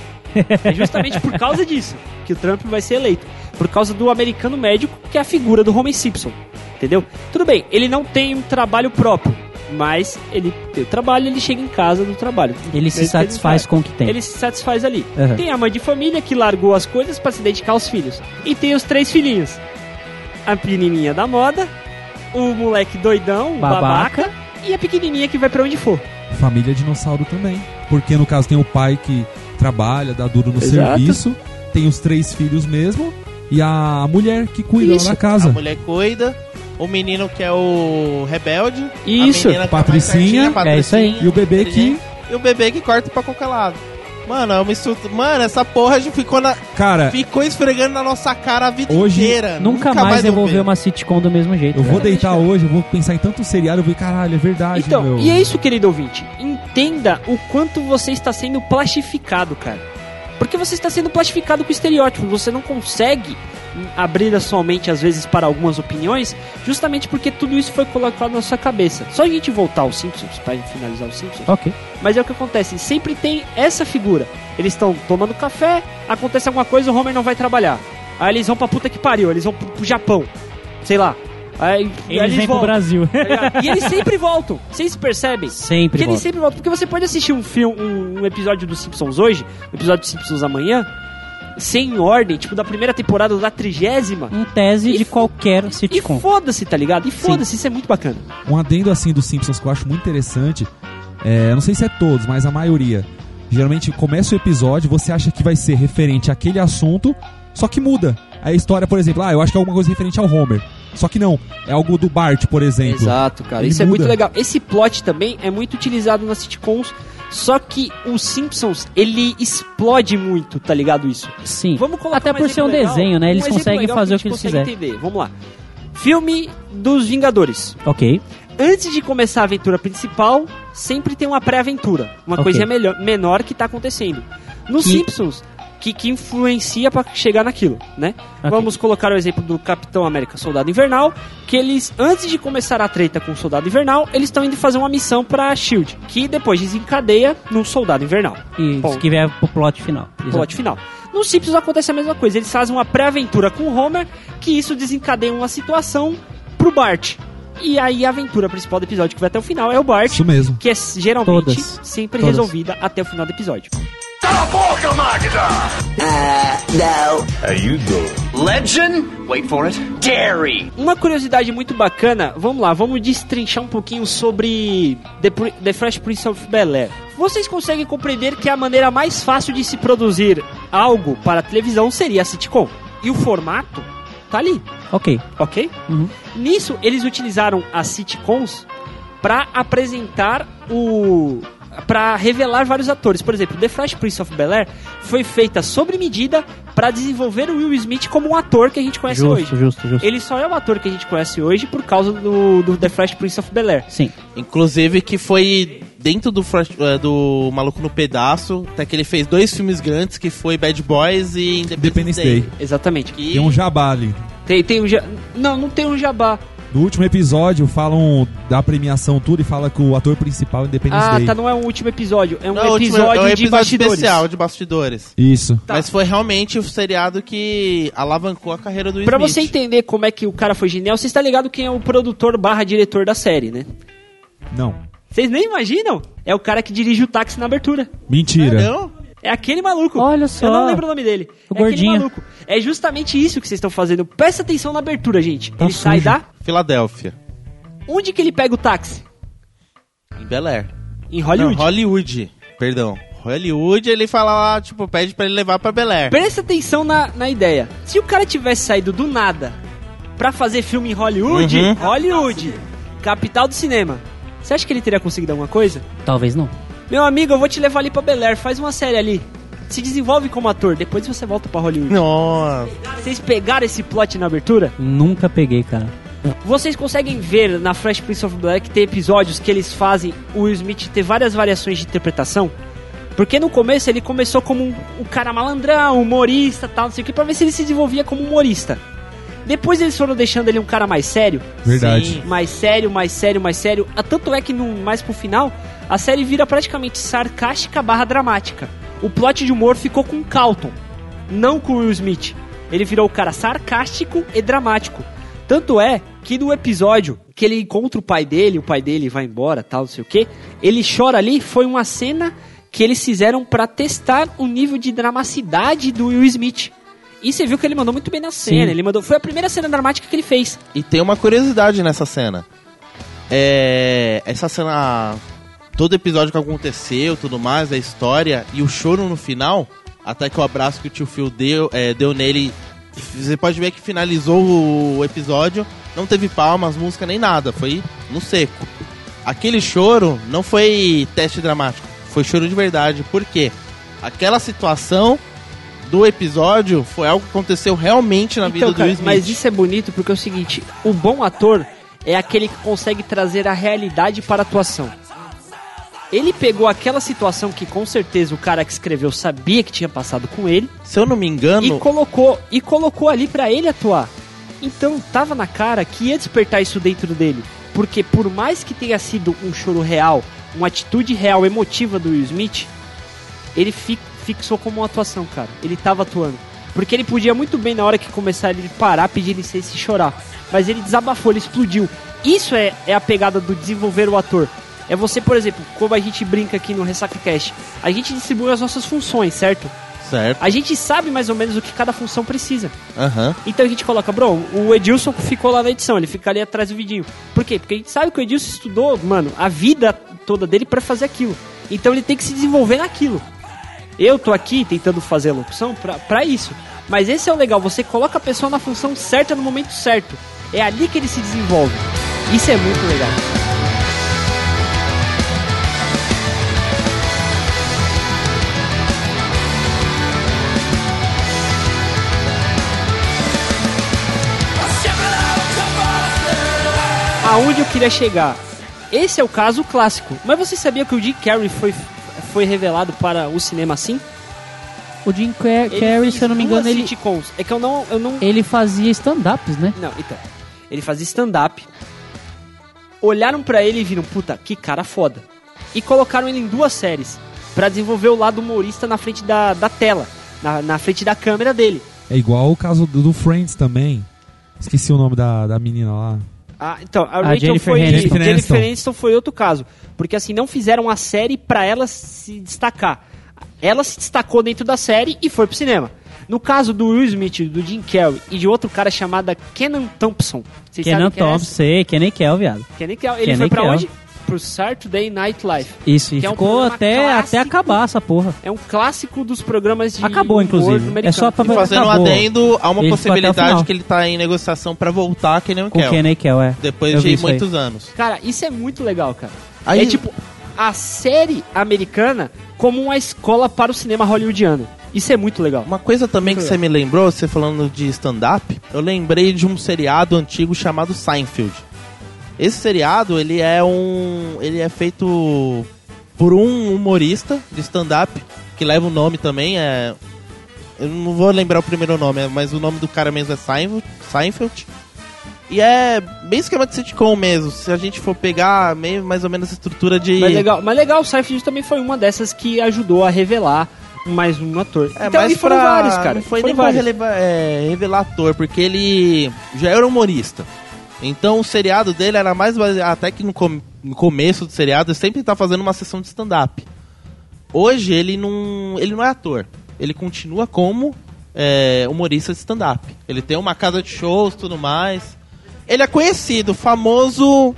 É justamente por causa disso que o Trump vai ser eleito. Por causa do americano médico, que é a figura do Homer Simpson. Entendeu? Tudo bem, ele não tem um trabalho próprio, mas ele tem o trabalho ele chega em casa do trabalho. Ele se que satisfaz com o que tem. Ele se satisfaz ali. Uhum. Tem a mãe de família que largou as coisas para se dedicar aos filhos. E tem os três filhinhos. A pequenininha da moda, o moleque doidão, o Babaca. babaca, e a pequenininha que vai para onde for. Família dinossauro também. Porque no caso tem o pai que trabalha, dá duro no Exato. serviço, tem os três filhos mesmo, e a mulher que cuida Isso. lá da A casa. mulher cuida, o menino que é o rebelde, Isso. a menina que é Patricinha. É isso aí. E o bebê que. E o bebê que corta pra qualquer lado. Mano, é uma estrutura. Mano, essa porra já ficou, na... Cara, ficou esfregando na nossa cara a vida Hoje, inteira. Nunca, mais eu devolver ver. uma sitcom do mesmo jeito. eu vou cara. deitar hoje, eu vou pensar em tanto seriado, eu vou caralho, é verdade, Então, meu. e é isso, querido ouvinte. Entenda o quanto você está sendo plastificado, cara. Porque você está sendo plastificado com estereótipos. Você não consegue hum, abrir a sua mente, às vezes, para algumas opiniões, justamente porque tudo isso foi colocado na sua cabeça. Só a gente voltar aos Simpsons, para finalizar os Simpsons. Ok. Mas é o que acontece, sempre tem essa figura. Eles estão tomando café, acontece alguma coisa, o Homer não vai trabalhar. Aí eles vão pra puta que pariu, eles vão pro, pro Japão. Sei lá. Aí, aí Eles vêm pro Brasil. tá e eles sempre voltam. Vocês percebem? Sempre Porque eles volta. sempre voltam. Porque você pode assistir um filme, um, um episódio dos Simpsons hoje, um episódio dos Simpsons amanhã, sem ordem, tipo da primeira temporada ou da trigésima. Em tese E- de qualquer E sitcom. foda-se, tá ligado? E foda-se, isso é muito bacana. Um adendo assim dos Simpsons que eu acho muito interessante. É, não sei se é todos, mas a maioria. Geralmente começa o episódio, você acha que vai ser referente àquele assunto, só que muda. Aí a história, por exemplo, ah, eu acho que é alguma coisa referente ao Homer. Só que não, é algo do Bart, por exemplo. Exato, cara. Ele Isso é muda. muito legal. Esse plot também é muito utilizado nas sitcoms. Só que os Simpsons, ele explode muito, tá ligado isso? Sim. Vamos colocar Até um por ser um legal. desenho, né? Eles Um conseguem fazer o que eles quiserem. Vamos lá. Filme dos Vingadores. Ok. Antes de começar a aventura principal, sempre tem uma pré-aventura. Uma Ok. coisinha melhor, menor que tá acontecendo. Nos Que- Simpsons, que, que influencia pra chegar naquilo, né? Ok. Vamos colocar o exemplo do Capitão América Soldado Invernal, que eles, antes de começar a treta com o Soldado Invernal, eles estão indo fazer uma missão pra SHIELD, que depois desencadeia no Soldado Invernal. E Bom. que vier pro plot final. Plot final. Nos Simpsons acontece a mesma coisa. Eles fazem uma pré-aventura com o Homer, que isso desencadeia uma situação pro Bart. E aí a aventura principal do episódio, que vai até o final, é o Bart, Isso mesmo. que é geralmente Todas. sempre Todas. resolvida até o final do episódio. Uh, no. Legend? Wait for it. Dairy. Uma curiosidade muito bacana, vamos lá, vamos destrinchar um pouquinho sobre The, The Fresh Prince of Bel-Air. Vocês conseguem compreender que a maneira mais fácil de se produzir algo para a televisão seria a sitcom. E o formato tá ali, Ok. ok? Uhum. Nisso, eles utilizaram as sitcoms para apresentar o. para revelar vários atores. Por exemplo, The Fresh Prince of Bel-Air foi feita sob medida para desenvolver o Will Smith como um ator que a gente conhece Justo, hoje. justo, justo. Ele só é o ator que a gente conhece hoje por causa do, do The Fresh Prince of Bel-Air. Sim. Inclusive que foi dentro do, Fresh- eh, do Maluco no Pedaço, até que ele fez dois filmes grandes, que foi Bad Boys e Independence, Independence Day. Day. Exatamente. Que- Tem um jabá ali. Tem, tem um ja... Não, não tem um jabá. No último episódio, falam da premiação tudo e fala que o ator principal é Independence Ah, Day. tá, não é um último episódio, é um Não, o último- episódio, é um de episódio bastidores. especial de bastidores. Isso. Tá. Mas foi realmente o seriado que alavancou a carreira do Pra Smith. você entender como é que o cara foi genial, você está ligado quem é o produtor barra diretor da série, né? Não. Vocês nem imaginam? É o cara que dirige o táxi na abertura. Mentira. Não? É aquele maluco. Olha só. Eu não lembro o nome dele. O é gordinho. aquele maluco. É justamente isso que vocês estão fazendo. Presta atenção na abertura, gente. Tá ele sai sujo. da... Filadélfia. Onde que ele pega o táxi? Em Bel Air. Em Hollywood. Não, Hollywood. Perdão. Hollywood, ele fala lá, tipo, pede pra ele levar pra Bel Air. Presta atenção na, na ideia. Se o cara tivesse saído do nada pra fazer filme em Hollywood, Uhum. Hollywood, capital do cinema, você acha que ele teria conseguido alguma coisa? Talvez não. Meu amigo, eu vou te levar ali pra Bel Air, faz uma série ali. Se desenvolve como ator, depois você volta pra Hollywood. Nossa. Vocês pegaram esse plot na abertura? Nunca peguei, cara. Vocês conseguem ver na Fresh Prince of Black que tem episódios que eles fazem o Will Smith ter várias variações de interpretação? Porque no começo ele começou como um, um cara malandrão, humorista tal, não sei o que, pra ver se ele se desenvolvia como humorista. Depois eles foram deixando ele um cara mais sério. Verdade. Sim. Mais sério, mais sério, mais sério. Ah, Tanto é que no, mais pro final, a série vira praticamente sarcástica barra dramática. O plot de humor ficou com o Calton, não com o Will Smith. Ele virou o cara sarcástico e dramático. Tanto é que no episódio que ele encontra o pai dele, o pai dele vai embora, tal, não sei o que, ele chora ali, foi uma cena que eles fizeram pra testar o nível de dramaticidade do Will Smith. E você viu que ele mandou muito bem na cena, Sim. ele mandou, foi a primeira cena dramática que ele fez. E tem uma curiosidade nessa cena. É. Essa cena. Todo episódio que aconteceu, tudo mais, a história e o choro no final, até que o abraço que o tio Phil deu, é, deu nele. Você pode ver que finalizou o episódio, não teve palmas, música nem nada, foi no seco. Aquele choro não foi teste dramático, foi choro de verdade. Por quê? Aquela situação do episódio foi algo que aconteceu realmente na vida do cara, Will Smith. mas isso é bonito porque é o seguinte: o bom ator é aquele que consegue trazer a realidade para a atuação. Ele pegou aquela situação que com certeza o cara que escreveu sabia que tinha passado com ele Se eu não me engano, e colocou e colocou ali pra ele atuar. Então tava na cara que ia despertar isso dentro dele, porque por mais que tenha sido um choro real, uma atitude real emotiva do Will Smith, ele fi- fixou como uma atuação, cara. Ele tava atuando. Porque ele podia muito bem, na hora que começar, ele parar, pedir licença e chorar. Mas ele desabafou, ele explodiu. Isso é, é a pegada do desenvolver o ator. É você, por exemplo, como a gente brinca aqui no Ressaca Cast, a gente distribui as nossas funções, certo? certo. A gente sabe mais ou menos o que cada função precisa. Aham. Então a gente coloca, bro, o Edilson ficou lá na edição, ele fica ali atrás do vidinho. Por quê? Porque a gente sabe que o Edilson estudou, mano, a vida toda dele pra fazer aquilo. Então ele tem que se desenvolver naquilo. Eu tô aqui tentando fazer a locução pra, pra isso. Mas esse é o legal, você coloca a pessoa na função certa no momento certo. É ali que ele se desenvolve. Isso é muito legal. Aonde eu queria chegar? Esse é o caso clássico. Mas você sabia que o Jim Carrey foi, foi revelado para o cinema assim? O Jim Car- Ele Carrey, se eu não me engano, ele, sitcoms. É que eu não, eu não ele fazia stand-ups, né? Não, então. Ele fazia stand-up. Olharam pra ele e viram, puta, que cara foda. E colocaram ele em duas séries. Pra desenvolver o lado humorista na frente da, da tela. Na, na frente da câmera dele. É igual o caso do, do Friends também. Esqueci o nome da, da menina lá. Ah, então, a, A Rachel Jennifer foi. Aniston. Jennifer Jennifer Aniston. Foi outro caso. Porque assim, não fizeram a série pra ela se destacar. Ela se destacou dentro da série e foi pro cinema. No caso do Will Smith, do Jim Carrey e de outro cara chamado Kenan Thompson. Vocês Kenan é Thompson, esse? sei, Kenan Kell, viado. Kenan Kell. Ele Kenan foi pra Kell. onde? Pro Saturday Night Live. Isso, e é um ficou até, até clássico. acabar essa porra. É um clássico dos programas de Acabou, inclusive. É só pra- E fazendo um Acabou. adendo, há uma Ele até possibilidade que ele tá em negociação pra voltar que nem o Com Kel. Kenan Kell, é. Depois Eu de aí. muitos anos. Cara, isso é muito legal, cara. Aí- É tipo a série americana como uma escola para o cinema hollywoodiano. Isso é muito legal. Uma coisa também que Muito você me lembrou, você falando de stand-up, eu lembrei de um seriado antigo chamado Seinfeld. Esse seriado, ele é um. ele é feito por um humorista de stand-up, que leva o nome também, é. Eu não vou lembrar o primeiro nome, é- mas o nome do cara mesmo é Seinfeld. Seinfeld. E é bem esquema de sitcom mesmo. Se a gente for pegar meio mais ou menos a estrutura de. Mas legal, mas legal, o Seinfeld também foi uma dessas que ajudou a revelar mais um ator. É, então, mas e foram pra- vários, cara. Não foi foram nem pra vários. releva- é, revelar ator, porque ele já era humorista. Então o seriado dele era mais baseado. Até que no, com- no começo do seriado ele sempre tá fazendo uma sessão de stand-up. Hoje ele não. ele não é ator. Ele continua como é, humorista de stand-up. Ele tem uma casa de shows tudo mais. Ele é conhecido, famoso.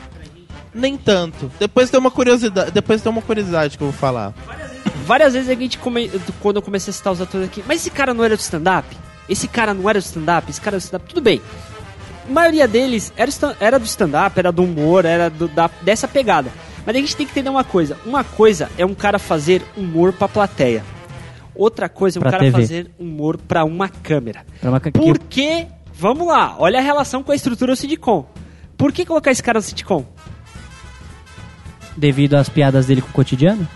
Nem tanto. Depois tem uma curiosidade. Depois tem uma curiosidade que eu vou falar. Várias vezes a gente, come... quando eu comecei a citar os atores aqui, mas esse cara não era do stand-up? Esse cara não era do stand-up? Esse cara era stand-up? Tudo bem. A maioria deles era, stand- era do stand-up, era do humor, era do- da- dessa pegada. Mas a gente tem que entender uma coisa. Uma coisa é um cara fazer humor pra plateia. Outra coisa é um Pra cara TV. fazer humor pra uma câmera. Pra uma Por que... Vamos lá, olha a relação com a estrutura do sitcom. Por que colocar esse cara no sitcom? Devido às piadas dele com o cotidiano?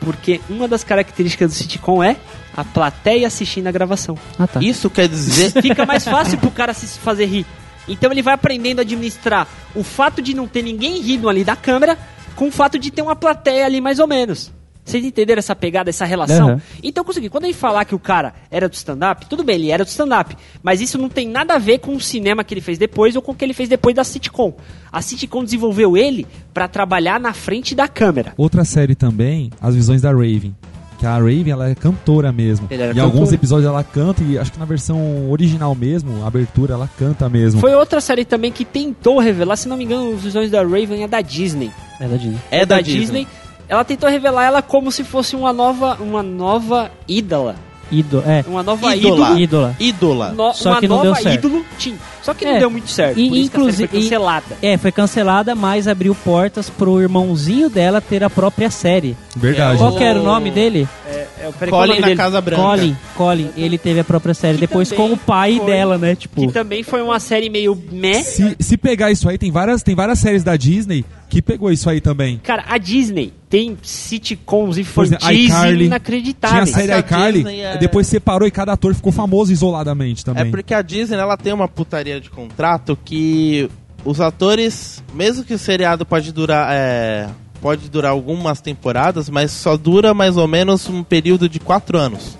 Porque uma das características do sitcom é a plateia assistindo a gravação. Ah, tá. Isso quer dizer. Fica mais fácil pro cara se fazer rir. Então ele vai aprendendo a administrar o fato de não ter ninguém rindo ali da câmera com o fato de ter uma plateia ali mais ou menos. Vocês entenderam essa pegada, essa relação? Aham. Então consegui. Quando a gente falar que o cara era do stand-up, tudo bem, ele era do stand-up. Mas isso não tem nada a ver com o cinema que ele fez depois ou com o que ele fez depois da sitcom. A sitcom desenvolveu ele pra trabalhar na frente da câmera. Outra série também, As Visões da Raven. Que a Raven, ela é cantora mesmo. Ele era em alguns cantora. episódios ela canta, e acho que na versão original mesmo, a abertura, ela canta mesmo. Foi outra série também que tentou revelar, se não me engano, os visões da Raven é da Disney. É da Disney. É da Disney. Ela tentou revelar ela como se fosse uma nova, uma nova ídola. Ídolo, é. Uma nova Ídola. Ídola. Ídola. No- Só uma que não nova deu certo. ídolo Tim. Só que não É. deu muito certo. E, por isso que a série foi inclusive- e- cancelada. É, foi cancelada, mas abriu portas pro irmãozinho dela ter a própria série. Verdade. Qual que era o nome dele? É, peraí, é o Colin dele? Casa Branca. Colin. Colin. Ele teve a própria série. Que Depois com o pai foi- dela, né? Tipo. Que também foi uma série meio meh. Se, se pegar isso aí, tem várias, tem várias séries da Disney que pegou isso aí também. Cara, a Disney tem sitcoms Por exemplo, infantis iCarly. Tinha a inacreditáveis. série A iCarly, Disney é- depois separou e cada ator ficou famoso isoladamente É também. porque a Disney ela tem uma putaria de contrato que os atores, mesmo que o seriado pode durar, é, pode durar algumas temporadas, mas só dura mais ou menos um período de quatro anos.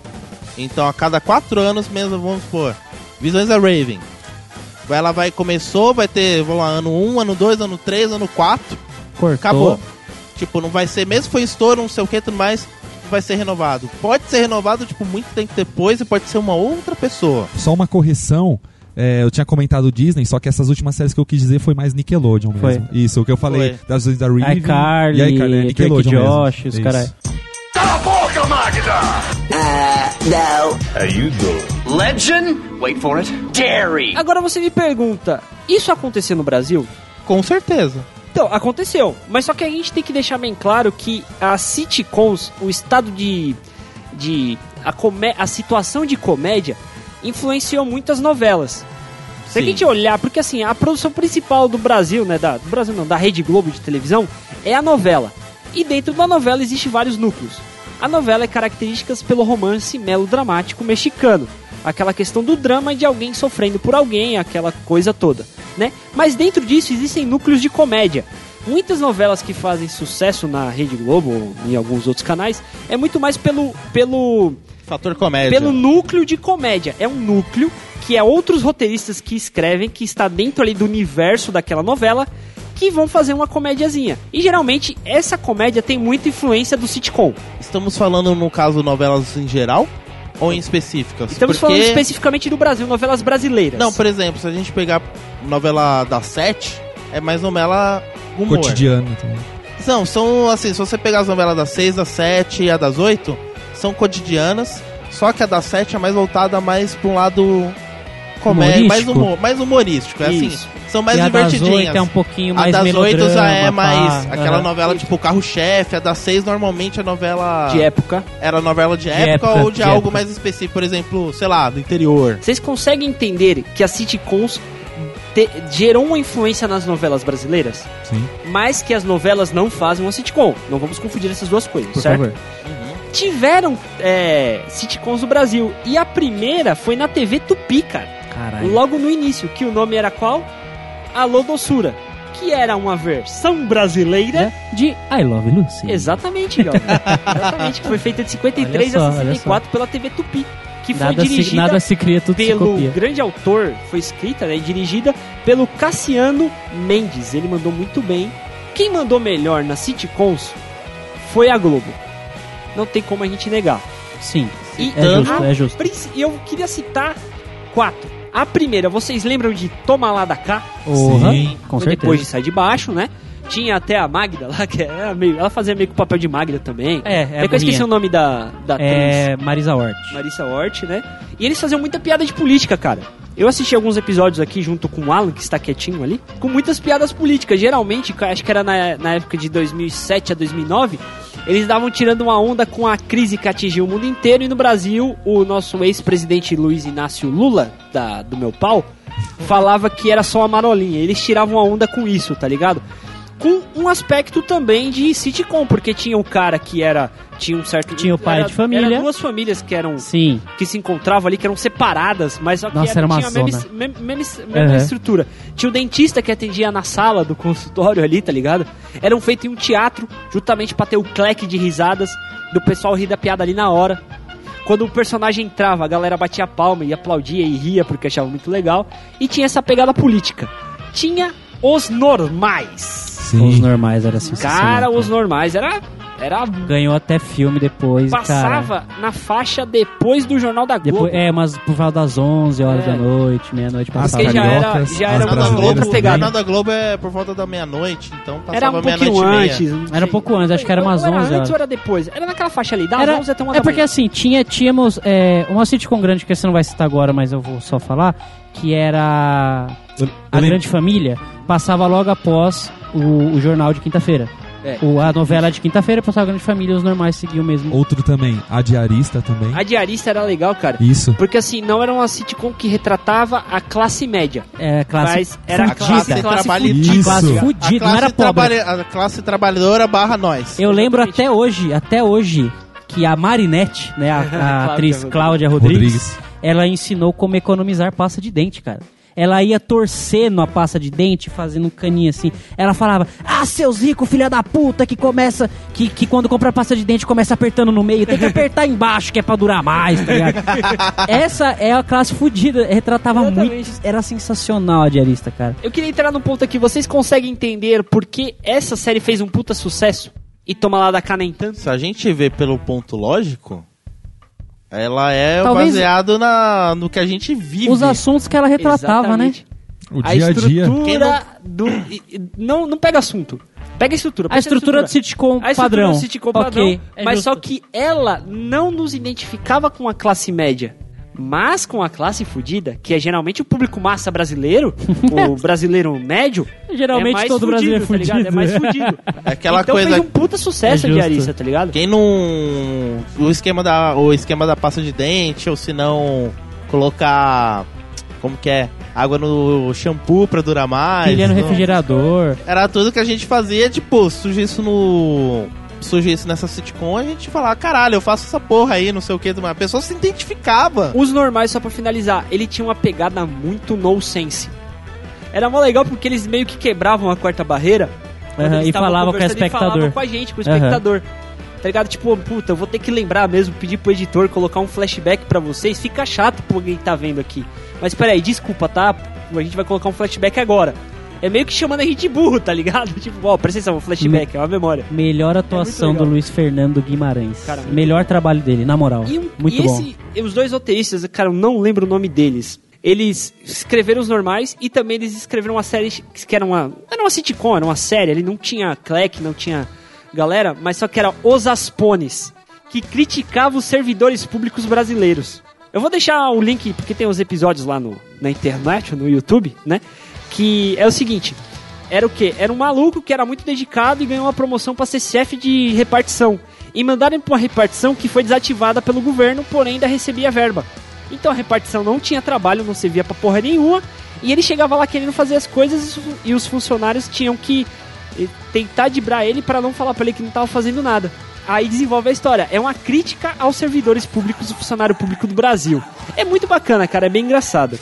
Então a cada quatro anos mesmo, vamos supor, Visões da Raven. Ela vai começou, vai ter, vamos lá, ano 1, um, ano 2, ano 3, ano 4, cortou. acabou. Tipo, não vai ser, mesmo foi estouro, não sei o que, tudo mais, vai ser renovado. Pode ser renovado, tipo, muito tempo depois e pode ser uma outra pessoa. Só uma correção. É, eu tinha comentado Disney, só que essas últimas séries que eu quis dizer foi mais Nickelodeon Foi. mesmo. Isso, o que eu falei Foi. das da Raven iCarly, e iCarly, é Nickelodeon Josh, mesmo. os caras. Uh, no. Legend? Wait for it. Dairy. Agora você me pergunta, isso aconteceu no Brasil? Com certeza. Então, aconteceu. Mas só que a gente tem que deixar bem claro que as sitcoms, o estado de. de a, comé a situação de comédia influenciou muitas novelas. Se a Sim. gente olhar, porque assim, a produção principal do Brasil, né? Da, do Brasil não, da Rede Globo de televisão, é a novela. E dentro da novela existem vários núcleos. A novela é características pelo romance melodramático mexicano. Aquela questão do drama de alguém sofrendo por alguém, aquela coisa toda, né? Mas dentro disso existem núcleos de comédia. Muitas novelas que fazem sucesso na Rede Globo ou em alguns outros canais é muito mais pelo, pelo Fator comédia. pelo núcleo de comédia. É um núcleo que é outros roteiristas que escrevem, que está dentro ali do universo daquela novela, que vão fazer uma comédiazinha. E geralmente essa comédia tem muita influência do sitcom. Estamos falando, no caso, novelas em geral ou em específicas? Estamos Porque- falando especificamente do Brasil, novelas brasileiras. Não, por exemplo, se a gente pegar novela da Sete, é mais novela humor. Cotidiano também. Não, são assim, se você pegar as novelas das 6, das 7 e a das 8, são cotidianas, só que a das 7 é mais voltada mais pra um lado comédia, mais, Humorístico? humor, mais humorístico, é Isso. assim, são mais e a das divertidinhas. oito é um pouquinho a mais das 8 já é mais pá, aquela aham. novela tipo carro-chefe, a das 6 normalmente é novela De época. era novela de, época, época, ou de, de algo época. mais específico, por exemplo, sei lá, do interior. Vocês conseguem entender que as sitcoms te- gerou uma influência nas novelas brasileiras? Sim. Mas que as novelas não fazem uma sitcom. Não vamos confundir essas duas coisas, Por certo? favor. Tiveram é, sitcoms no Brasil. E a primeira foi na TV Tupi, cara. Caralho. Logo no início, que o nome era qual? Alô Doçura, que era uma versão brasileira. né? De I Love Lucy. Exatamente, jovem. Exatamente, que foi feita de 53 Olha só, a olha 64 pela TV Tupi. Que foi Nada se, dirigida nada se cria, tudo se pelo grande autor, foi escrita né, e dirigida pelo Cassiano Mendes. Ele mandou muito bem. Quem mandou melhor nas sitcoms foi a Globo. Não tem como a gente negar. Sim, E é justo, a é justo. E eu queria citar quatro. A primeira, vocês lembram de Toma Lá da Cá? Sim. com Foi depois de certeza. Sai de Baixo, né? Tinha até a Magda lá, que era meio, ela fazia meio que o papel de Magda também. É, é É eu esqueci o nome da, da atriz. É Marisa Hort. Marissa Hort, né? E eles faziam muita piada de política, cara. Eu assisti alguns episódios aqui junto com o Alan, que está quietinho ali, com muitas piadas políticas. Geralmente, acho que era na, na época de 2007 a 2009, eles davam tirando uma onda com a crise que atingiu o mundo inteiro. E no Brasil, o nosso ex-presidente Luiz Inácio Lula, da, do meu pau, falava que era só uma marolinha. Eles tiravam a onda com isso, tá ligado? Com um aspecto também de sitcom, porque tinha um cara que era tinha um certo Tinha o pai era- de família. era duas famílias que eram Sim. que se encontravam ali, que eram separadas, mas só que Nossa, era uma tinha a mesma, zona. mem- mesma- mesma Uhum. estrutura. Tinha o dentista que atendia na sala do consultório ali, tá ligado? Eram feitos em um teatro, justamente pra ter o cleque de risadas do pessoal rir da piada ali na hora. Quando o personagem entrava, a galera batia palma e aplaudia e ria porque achava muito legal. E tinha essa pegada política. Tinha os normais. Sim. Os normais era sensacional. Cara, os normais era era Ganhou até filme depois, cara. passava na faixa depois do Jornal da Globo. Depois, é, mas por volta das 11 horas É. da noite, meia-noite As passava. Porque já era, já era Jornal uma da outra Globo, pegada. Jornal da Globo é por volta da meia-noite, então passava Era um pouquinho meia. antes. Era um pouco antes, acho que era umas Ou 11 antes horas. ou era depois? Era naquela faixa ali, das Era, 11 até uma é da porque manhã. assim, tinha, tínhamos é, uma sitcom grande que você não vai citar agora, mas eu vou só falar, que era Eu- eu A lembro- Grande Família, passava logo após o, o jornal de quinta-feira. É. O- A novela de quinta-feira passava a Grande Família e os normais seguiam mesmo. Outro também, a diarista também. A diarista era legal, cara. Isso. Porque assim, não era uma sitcom que retratava a classe média. É, classe Mas era a A classe classe, fudida. Isso. classe fudida, não classe, era pobre. a classe trabalhadora barra nós. Eu lembro até hoje, até hoje, que a Marinette, né, a, a atriz Rodrigues. Cláudia Rodrigues, Rodrigues. ela ensinou como economizar pasta de dente, cara. Ela ia torcendo a pasta de dente, fazendo um caninho assim. Ela falava, ah, seus ricos, filha da puta, que começa, que, que quando compra pasta de dente começa apertando no meio, tem que apertar embaixo, que é pra durar mais, tá ligado? Essa é a classe fudida, retratava Exatamente. muito, era sensacional a diarista, cara. Eu queria entrar num ponto aqui. Vocês conseguem entender por que essa série fez um puta sucesso? E toma lá da cá nem tanto? Se a gente vê pelo ponto lógico, ela é Talvez- baseado na, no que a gente vive. Os assuntos que ela retratava, né? Exatamente. O a dia a dia. estrutura do. Não, não pega assunto. Pega a estrutura. A pensa estrutura do sitcom A estrutura padrão. do sitcom padrão. Ok, é mas justo. só que ela não nos identificava com a classe média. Mas com a classe fudida, que é geralmente o público massa brasileiro, o brasileiro médio, Geralmente é mais todo brasileiro é tá ligado? É fudido. mais fudido. É aquela então coisa. fez um puta sucesso É a diarista, tá ligado? Quem não. O esquema da, o esquema da pasta de dente, ou se não colocar. Como que é? Água no shampoo pra durar mais. Pilha no não. refrigerador. Era tudo que a gente fazia, tipo, surge isso no. Surge isso nessa sitcom, a gente falava, caralho, eu faço essa porra aí, não sei o que. A pessoa se identificava. Os normais, só pra finalizar, ele tinha uma pegada muito no sense. Era mó legal porque eles meio que quebravam a quarta barreira. eles e estavam falava com o conversando e espectador. falavam com a gente, com o espectador. Tá ligado? Tipo, puta, eu vou ter que lembrar mesmo, pedir pro editor colocar um flashback pra vocês. Fica chato pra quem tá vendo aqui. Mas peraí, desculpa, tá? A gente vai colocar um flashback agora. É meio que chamando a gente de burro, tá ligado? Tipo, ó, presta atenção, um flashback, é uma memória. Melhor atuação legal. do Luiz Fernando Guimarães. Cara, Melhor trabalho dele, na moral. E, um- Muito e bom. esse- e os dois roteiristas, cara, eu não lembro o nome deles. Eles escreveram os normais e também eles escreveram uma série que era uma. Era uma sitcom, era uma série. Ele não tinha Clec, não tinha galera, mas só que era Os Aspones, que criticava os servidores públicos brasileiros. Eu vou deixar o link, porque tem os episódios lá no, na internet, no YouTube, né? Que é o seguinte. Era o quê? Era um maluco que era muito dedicado e ganhou uma promoção para ser chefe de repartição. E mandaram pra uma repartição que foi desativada pelo governo, porém ainda recebia verba. Então a repartição não tinha trabalho, não servia pra porra nenhuma. E ele chegava lá querendo fazer as coisas e os funcionários tinham que eh, tentar dibrar ele para não falar pra ele que não tava fazendo nada. Aí desenvolve a história. É uma crítica aos servidores públicos e funcionário público do Brasil. É muito bacana, cara. É bem engraçado.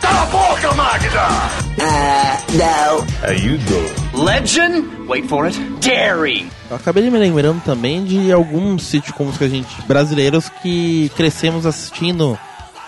Cala a boca! Uh, no. How you doing? Legend? Wait for it. Daring. Eu acabei de me lembrando também de alguns sitcoms que a gente brasileiros que crescemos assistindo.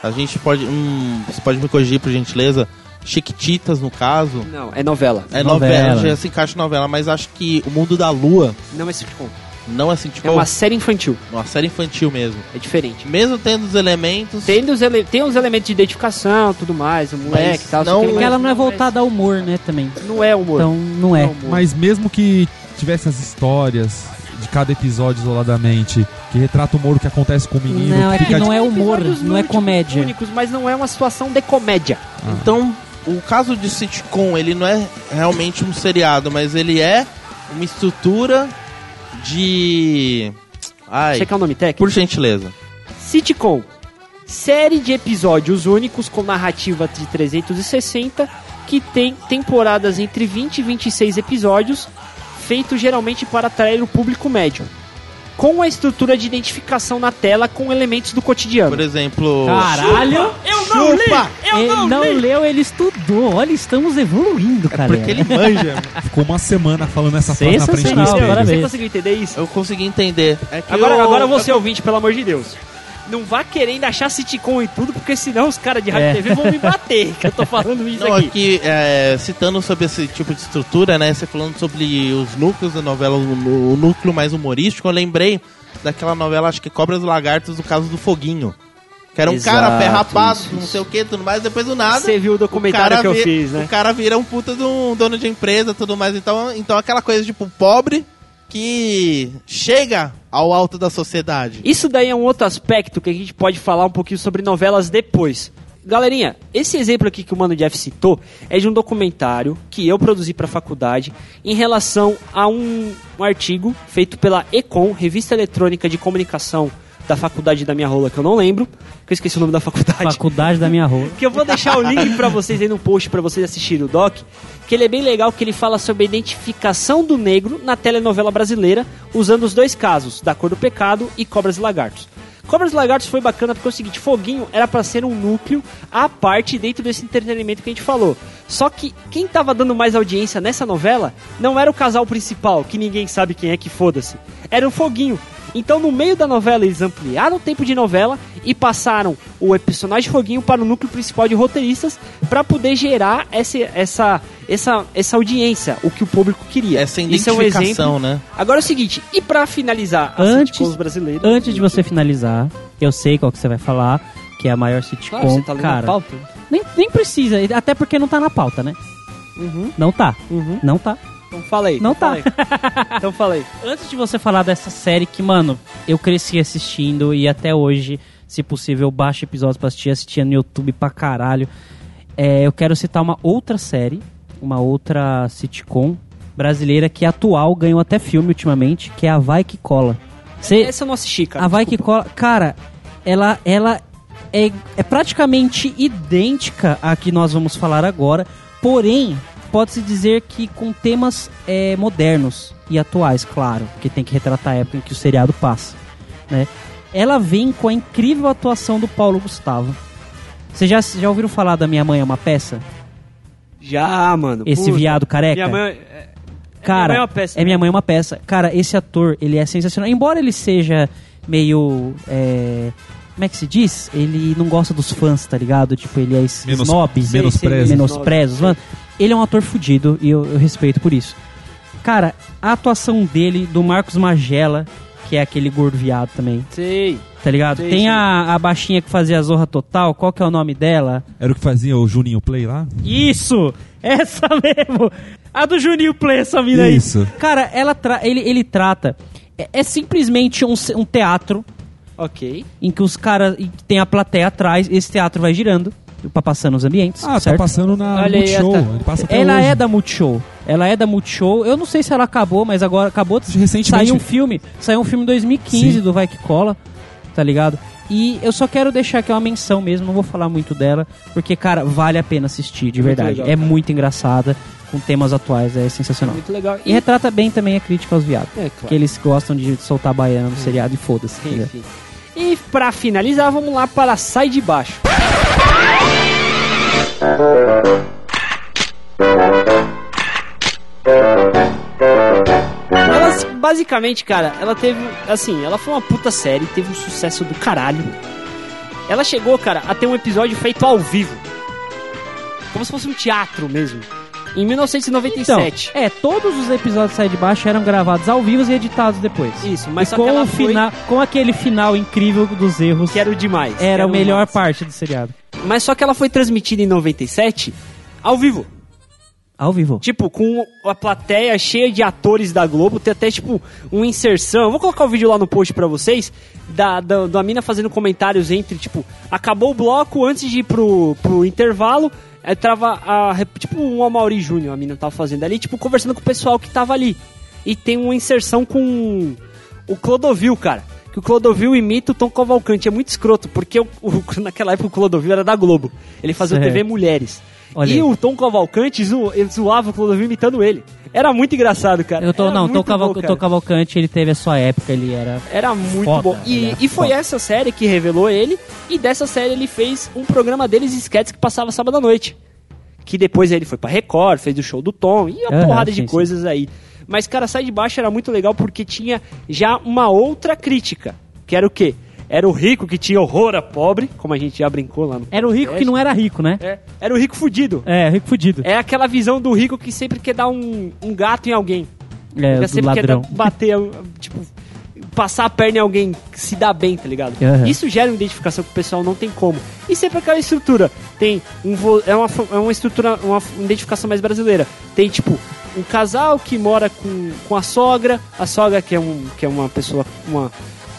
A gente pode, hum, você pode me corrigir por gentileza? Chiquititas no caso. Não, é novela. É novela, Novela. já se encaixa em novela, mas acho que o Mundo da Lua Não é sitcom. Não é sitcom, É uma série infantil. uma série infantil mesmo. É diferente. Mesmo tendo os elementos, Tem os, ele... tem os elementos de identificação tudo mais, o moleque e tal. não- Porque ela não é voltada ao humor, né, também. Não é humor. Então, não é. Não humor. Mas mesmo que tivesse as histórias de cada episódio isoladamente, que retrata o humor que acontece com o menino, Não, é que não de- é humor, não é comédia. únicos, mas não é uma situação de comédia. Então, o caso de sitcom, ele não é realmente um seriado, mas ele é uma estrutura de. Ai, quer o nome técnico? por gentileza. Sitcom. Série de episódios únicos com narrativa de 360 que tem temporadas entre 20 e 26 episódios, feito geralmente para atrair o público médio. Com a estrutura de identificação na tela com elementos do cotidiano. Por exemplo. Caralho! Eu não li! Chupa! Eu ele não, não li! leu, ele estudou. Olha, estamos evoluindo, É cara. porque ele manja. ficou uma semana falando essa frase na frente do Sensacional, espelho. Você conseguiu entender isso? Eu consegui entender. É que Agora, eu- agora você ouvinte, pelo amor de Deus. Não vá querendo achar sitcom e tudo, porque senão os caras de rádio É. e TV vão me bater, que eu tô falando isso Não, aqui. aqui, é, citando sobre esse tipo de estrutura, né? Você falando sobre os núcleos da novela, o, nú- o núcleo mais humorístico, eu lembrei daquela novela, acho que Cobras e Lagartos, do caso do Foguinho. Que era um Exato, cara pé rapado, isso, não sei o que, tudo mais, depois do nada. Você viu o documentário cara que eu vi- fiz, né? O cara vira um puta de um dono de empresa tudo mais. Então, então aquela coisa, tipo, pobre que chega ao alto da sociedade. Isso daí é um outro aspecto que a gente pode falar um pouquinho sobre novelas depois. Galerinha, esse exemplo aqui que o Mano Jeff citou é de um documentário que eu produzi para a faculdade em relação a um, um artigo feito pela Econ, Revista Eletrônica de Comunicação da faculdade da minha rola, que eu não lembro, que eu esqueci o nome da faculdade. Faculdade da minha rua. Que eu vou deixar o link pra vocês aí no post pra vocês assistirem o doc. Que ele é bem legal, que ele fala sobre a identificação do negro na telenovela brasileira, usando os dois casos, Da Cor do Pecado e Cobras e Lagartos. Cobras e Lagartos foi bacana porque é o seguinte, Foguinho era pra ser um núcleo à parte dentro desse entretenimento que a gente falou. Só que quem tava dando mais audiência nessa novela não era o casal principal, que ninguém sabe quem é que foda-se. Era o Foguinho. Então, no meio da novela, eles ampliaram o tempo de novela e passaram o personagem Foguinho para o núcleo principal de roteiristas para poder gerar essa, essa, essa, essa audiência, o que o público queria. Essa Isso é um identificação, exemplo. né? Agora é o seguinte, e para finalizar as Antes- sitcoms brasileiras... Antes de você finalizar, eu sei qual que você vai falar, que é a maior sitcom. Claro, você tá lendo a cara, pauta. Nem, nem precisa, até porque não tá na pauta, né? Uhum, Não tá. uhum. Não tá. Então fala aí. Não então tá. fala aí. então fala aí. Antes de você falar dessa série que, mano, eu cresci assistindo e até hoje, se possível, baixo episódios pra assistir, assistia no YouTube pra caralho. É, eu quero citar uma outra série, uma outra sitcom brasileira que é atual, ganhou até filme ultimamente, que é a Vai Que Cola. Cê, Essa eu não assisti, cara. a Vai Que Cola, cara, ela, ela é, é praticamente idêntica à que nós vamos falar agora, porém, pode-se dizer que com temas é, modernos e atuais, claro, porque tem que retratar a época em que o seriado passa, né? Ela vem com a incrível atuação do Paulo Gustavo. Vocês já, já ouviram falar da Minha Mãe é uma Peça? Já, mano. Esse puta. viado careca? Minha mãe... é- Cara, Minha Mãe é uma peça, é Minha né? Mãe é uma peça. Cara, esse ator, ele é sensacional. Embora ele seja meio. é, como é que se diz? Ele não gosta dos fãs, tá ligado? Tipo, ele é es- Menos- snob. mano. Ele é um ator fudido e eu, eu respeito por isso. Cara, a atuação dele, do Marcos Magela, que é aquele gordo viado também, Sei. tá ligado? Sei, Tem sei. a, a baixinha que fazia a Zorra Total, qual que é o nome dela? Era o que fazia o Juninho Play lá? Isso! Essa mesmo! A do Juninho Play, essa mina aí. Isso. Cara, ela tra ele, ele trata. É, é simplesmente um, um teatro Ok. em que os caras. tem a plateia atrás, esse teatro vai girando pra passando os ambientes. Ah, certo? tá passando na Olha aí, Multishow. tá. Ele passa até Ela hoje. é da Multishow. Ela é da Multishow. Eu não sei se ela acabou, mas agora acabou de Recentemente- sair um filme. Saiu um filme em 2015 Sim. do Vai Que Cola, tá ligado? E eu só quero deixar aqui uma menção mesmo, não vou falar muito dela, porque, cara, vale a pena assistir, de Muito verdade. legal, é cara. muito engraçada, com temas atuais, é sensacional. Muito legal. E retrata bem também a crítica aos viados. É, claro. Que eles gostam de soltar baiana no seriado e foda-se. entendeu? Enfim. E pra finalizar, vamos lá para Sai de Baixo. Basicamente, cara, ela teve. Assim, ela foi uma puta série, teve um sucesso do caralho. Ela chegou, cara, a ter um episódio feito ao vivo. Como se fosse um teatro mesmo. Em 1997. Então, é, todos os episódios de Sai de Baixo eram gravados ao vivo e editados depois. Isso, mas e só com que ela o foi- final, com aquele final incrível dos erros, que era o demais. que era a melhor máximo. parte do seriado. Mas só que ela foi transmitida em 97 ao vivo. Ao vivo. Tipo, com a plateia cheia de atores da Globo, tem até, tipo, uma inserção. Eu vou colocar o vídeo lá no post pra vocês, da, da, da mina fazendo comentários entre, tipo, acabou o bloco antes de ir pro, pro intervalo, aí tava a, tipo, um Amaury Júnior, a mina tava fazendo ali, tipo, conversando com o pessoal que tava ali. E tem uma inserção com o Clodovil, cara. Que o Clodovil imita o Tom Cavalcante. É muito escroto, porque o- o- naquela época o Clodovil era da Globo. Ele fazia Certo. TV Mulheres. Olha e aí. o Tom Cavalcante zo- ele zoava o Clodovil imitando ele. Era muito engraçado, cara. Eu tô, Era não, Tom, Caval, bom, cara. Tom Cavalcante, ele teve a sua época, ele era... Era muito Foda, bom. E, e foi foda. essa série que revelou ele. E dessa série ele fez um programa deles, sketches, que passava sábado à noite. Que depois ele foi pra Record, fez o show do Tom e uma porrada sim, de sim. coisas aí. Mas, cara, Sai de Baixo era muito legal porque tinha já uma outra crítica. Que era o quê? Era o rico que tinha horror a pobre, como a gente já brincou lá no Era o rico que não era rico, né? É, era o rico fudido. É, rico fudido. É aquela visão do rico que sempre quer dar um, um gato em alguém. É, Ele sempre ladrão. quer bater, tipo, passar a perna em alguém que se dá bem, tá ligado? Aham. Isso gera uma identificação que o pessoal não tem como. E sempre aquela estrutura. Tem um é uma, é uma estrutura, uma identificação mais brasileira. Tem, tipo, um casal que mora com, com a sogra, a sogra que é, um, que é uma pessoa, uma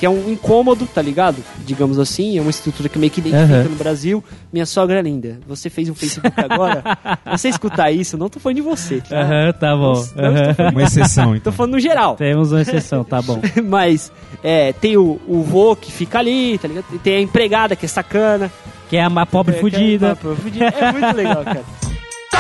que é um incômodo, tá ligado? Digamos assim, é uma estrutura que meio que identifica Aham. no Brasil. Minha sogra é linda. Você fez um Facebook agora? você escutar isso, não tô falando de você, tá? Aham, tá bom. Não, não estou Aham. Uma exceção, Tô então. falando no geral. Temos uma exceção, tá bom. Mas é, tem o, o vô que fica ali, tá ligado? Tem a empregada que é sacana. Que é a pobre É, fudida. que é, fudida. É muito legal, cara. Uh,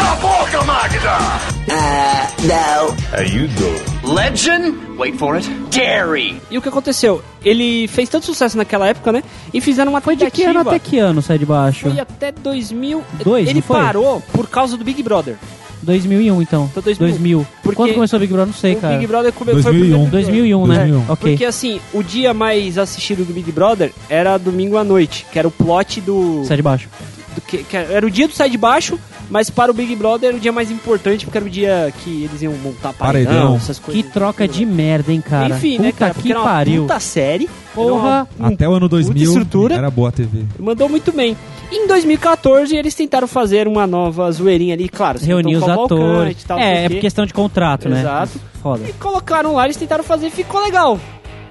no. Legend? Wait for it. Gary! E o que aconteceu? Ele fez tanto sucesso naquela época, né? E fizeram uma Foi de que ano até que ano sai de baixo? Foi até 2000. Dois, Ele não foi? parou por causa do Big Brother. 2001, então. Então, 2000. 2000. Porque Quando começou o Big Brother? Não sei, o cara. Big Brother come- 2001. foi o primeiro- 2001, né? 2001. Ok. Porque assim, o dia mais assistido do Big Brother era domingo à noite, que era o plot do. Sai de baixo. Do que, que era o dia do Sai de Baixo, mas para o Big Brother era o dia mais importante, porque era o dia que eles iam montar paredão, Paredão. essas Que coisas. troca de merda, hein, cara. Enfim, Puta né, cara? que era uma pariu. puta série. Porra. Era uma- Até o ano 2000 Muita estrutura. era boa a TV. Mandou muito bem. Em 2014, eles tentaram fazer uma nova zoeirinha ali, claro. Reunir os atores. e tal, é, é quê. questão de contrato, né? Exato. Foda. E colocaram lá, eles tentaram fazer, ficou legal.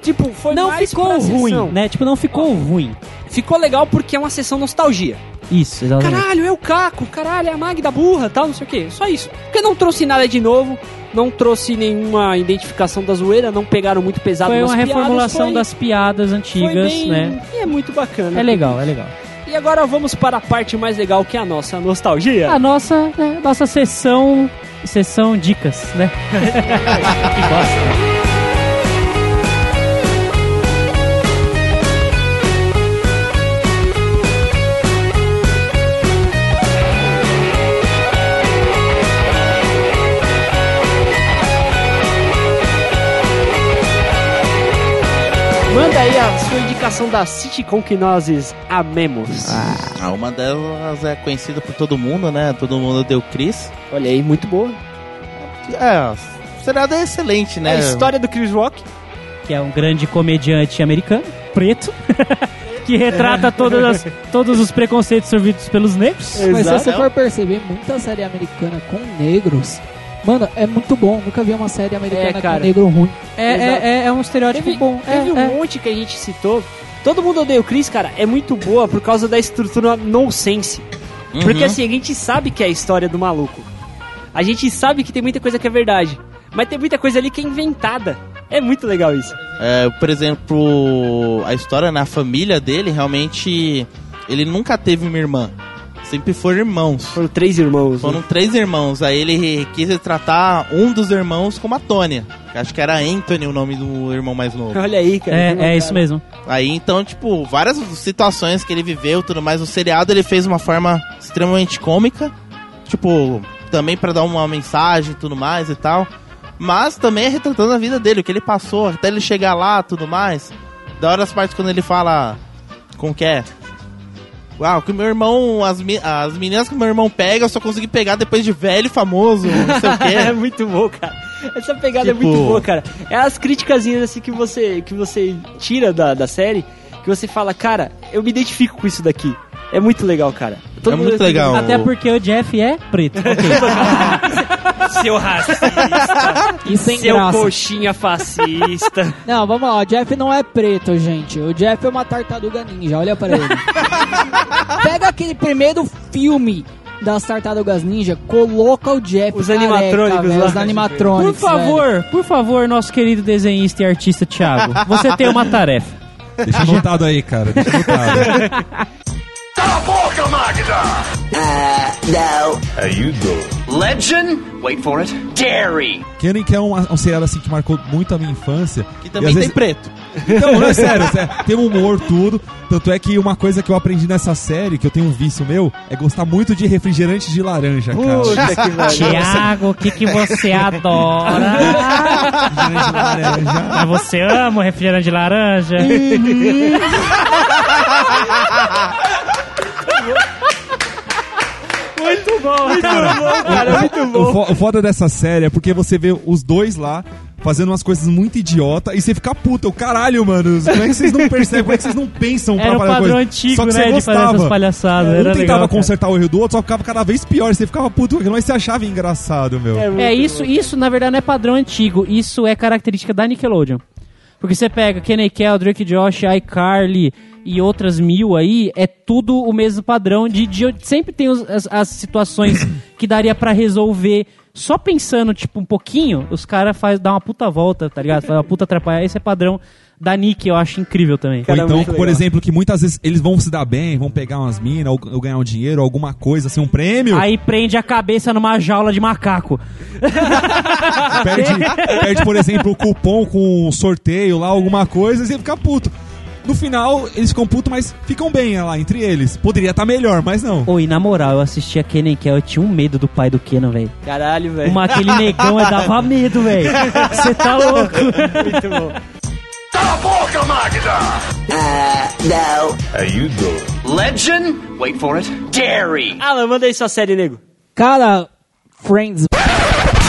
Tipo, foi Não mais ficou ruim, sessão. né? Tipo, não ficou ruim. Ficou legal porque é uma sessão nostalgia. Isso, exatamente. Caralho, é o Caco, caralho, é a Magda burra, tal, não sei o que. Só isso. Porque não trouxe nada de novo, não trouxe nenhuma identificação da zoeira, não pegaram muito pesado Foi uma piadas, reformulação foi- das piadas antigas, bem- né? E é muito bacana. É legal, é legal. E agora vamos para a parte mais legal que é a nossa nostalgia. A nossa, né, nossa sessão, sessão dicas, né? que bosta. Manda aí a sua indicação da sitcom que nós amemos. Ah, uma delas é conhecida por todo mundo, né? Todo mundo deu Chris. Olha aí, muito boa. É, o seriado é excelente, É né? a história do Chris Rock. que é um grande comediante americano, preto, que retrata todas as- todos os preconceitos sofridos pelos negros. Mas se Exato. você for perceber, muita série americana com negros. Mano, é muito bom. Nunca vi uma série americana É, cara. com negro ruim. É, Exato. é, é, é um estereótipo Teve, bom. É, teve um é. monte que a gente citou. Todo mundo odeia o Chris, cara. É muito boa por causa da estrutura nonsense. Uhum. Porque assim, a gente sabe que é a história do maluco. A gente sabe que tem muita coisa que é verdade. Mas tem muita coisa ali que é inventada. É muito legal isso. É, por exemplo, a história na família dele, realmente, ele nunca teve uma irmã. Sempre foram irmãos. Foram três irmãos. né? Foram três irmãos. Aí ele quis retratar um dos irmãos como a Tônia. Acho que era Anthony o nome do irmão mais novo. Olha aí, cara. É, é loucura. isso mesmo. Aí então, tipo, várias situações que ele viveu, tudo mais. O seriado ele fez de uma forma extremamente cômica, tipo, também pra dar uma mensagem, tudo mais e tal. Mas também é retratando a vida dele, o que ele passou até ele chegar lá, tudo mais. Da hora as partes quando ele fala como que é? Uau, que meu irmão, as, as meninas que meu irmão pega, eu só consegui pegar depois de velho, famoso, não sei o é quê. muito bom, cara. Essa pegada Tipo- é muito boa, cara. É as criticazinhas assim que você, que você tira da, da série, que você fala, cara, eu me identifico com isso daqui. É muito legal, cara. Todo É mundo- muito legal. Até o- porque o Jeff é preto. Seu racista, E sem seu graça. coxinha fascista. Não, vamos lá, o Jeff não é preto, gente. O Jeff é uma tartaruga ninja, olha pra ele. Pega aquele primeiro filme das tartarugas ninja, coloca o Jeff Os careca, animatrônicos velho, lá. Os Por animatrônicos. favor, por favor, nosso querido desenhista e artista Thiago, você tem uma tarefa. Deixa anotado aí, cara. Deixa anotado. Uh, no. Legend? Wait for it. Dairy. Kenan que é um, um seriado assim que marcou muito a minha infância. Que também tem vezes- preto. Então, não é sério, é sério, tem humor, tudo. Tanto é que uma coisa que eu aprendi nessa série, que eu tenho um vício meu, é gostar muito de refrigerante de laranja, cara. Puta. Thiago, o que, que você adora? Refrigerante de laranja. Mas você ama o refrigerante de laranja? Muito bom, muito bom, cara. Muito O, bom. o foda dessa série é porque você vê os dois lá fazendo umas coisas muito idiota e você fica puta, o caralho, mano. Como é que vocês não percebem? Como é que vocês não pensam pra Era o fazer padrão coisa? antigo, Só que né, você de fazer gostava. essas palhaçadas. Um Era tentava legal, cara. consertar o erro do outro, só ficava cada vez pior. Você ficava puto, porque não se achava engraçado, meu. muito É, isso, bom. isso na verdade não é padrão antigo, isso é característica da Nickelodeon. Porque você pega Kenny Kell, Drake Josh, iCarly e outras mil aí, é tudo o mesmo padrão de, de- sempre tem os- as, as situações que daria pra resolver só pensando tipo um pouquinho, os caras faz dá uma puta volta, tá ligado? Faz uma puta atrapalhar, esse é padrão da Nick, eu acho incrível também. Ou então, por exemplo, que muitas vezes eles vão se dar bem, vão pegar umas minas, ou, ou ganhar um dinheiro, alguma coisa, assim, um prêmio. Aí prende a cabeça numa jaula de macaco. Perde, perde, por exemplo, o cupom com um sorteio lá, alguma coisa, e você fica puto. No final, eles ficam putos, mas ficam bem lá entre eles. Poderia estar melhor, mas não. Oi, na moral, eu assistia Kenan Kell, eu tinha um medo do pai do Kenan, velho. Caralho, velho. Uma, aquele negão é dava medo, velho. Você tá louco. Muito bom. Uh, no. Legend? Wait for it. Dairy. Alan, manda aí sua série, nego. Cara, Friends.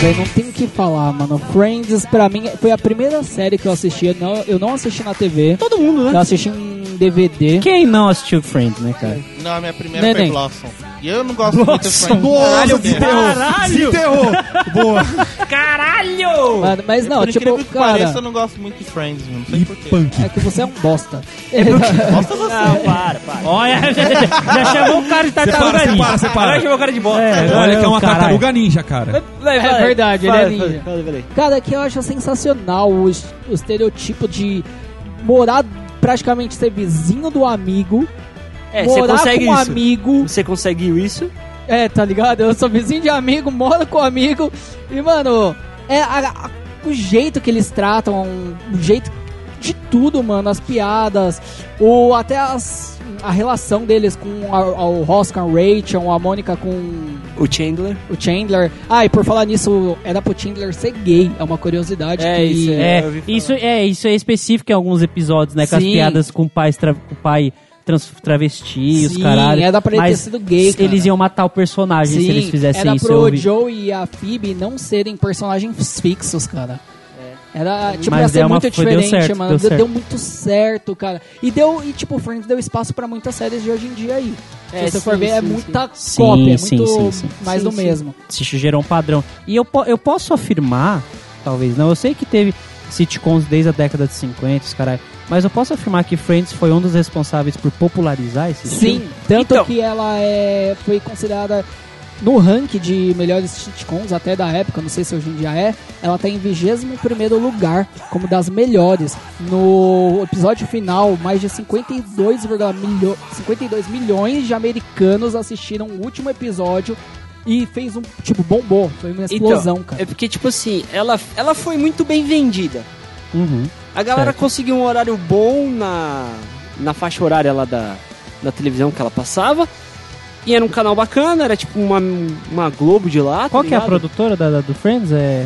Véi, não tem que falar, mano. Friends, pra mim, foi a primeira série que eu assisti. Eu não, eu não assisti na TV. Todo mundo, Eu né? assisti em DVD. Quem não assistiu Friends, né, cara? Não, a minha primeira Neném. foi Blossom. E eu não gosto muito de Friends. Nossa, Caralho, desenterrou! Caralho! Desenterrou! Boa! Caralho! Mano, mas não, Por tipo, que pareça, eu cara. não gosto muito de Friends, não sei porquê. punk. É que você é um bosta. Não, para, para. Olha, já, já- já chamou o cara de Separa, tartaruga separa, ninja. separa. Agora chamou o cara de bosta. É, Olha que é uma caralho. tartaruga ninja, cara. É vai. verdade, ele Fala, é ninja. fala, fala. Cara, que eu acho sensacional o, o estereotipo de morar praticamente ser vizinho do amigo, É, você consegue com um isso. amigo. Você conseguiu isso? É, tá ligado? Eu sou vizinho de amigo, moro com amigo. E, mano, é a- a- o jeito que eles tratam, o jeito de tudo, mano. As piadas, o, até as, a relação deles com a, a- o Ross com a Rachel, a Mônica com O Chandler. o Chandler. Ah, e por falar nisso, era pro Chandler ser gay. É uma curiosidade É, que... isso É, falar. isso é, isso é específico em alguns episódios, né? Com as Sim. piadas com, pais com o pai trans, travesti, os Sim, caralho. era pra ele ter Mas sido gay, cara. Eles iam matar o personagem se eles fizessem era isso. eu pro. Joe e a Phoebe não serem personagens fixos, cara. Era, tipo, Mas ia ser deu uma- muito foi- deu diferente, certo, mano. deu Deu, muito certo, cara. E deu, e tipo, Friends deu espaço pra muitas séries de hoje em dia aí. É, Se você sim, for ver, é sim, muita sim. cópia, é Sim, muito sim, sim. mais Sim, do sim. mesmo. se gerou um padrão. E eu, eu posso afirmar, talvez não, eu sei que teve sitcoms desde a década de 50, os caralho, mas eu posso afirmar que Friends foi um dos responsáveis por popularizar esse Sim, estilo? tanto Então- que ela é, foi considerada no ranking de melhores sitcoms, até da época, não sei se hoje em dia é, ela tá em 21 primeiro lugar, como das melhores. No episódio final, mais de 52, milho 52 milhões de americanos assistiram o último episódio e fez um, tipo, bombou. Foi uma explosão, então, cara. É porque, tipo assim, ela, ela foi muito bem vendida. Uhum. A galera Certo. conseguiu um horário bom na, na faixa horária lá da, da televisão que ela passava. E era um canal bacana, era tipo uma, uma Globo de lá. tá Qual que é a produtora da, da- do Friends? É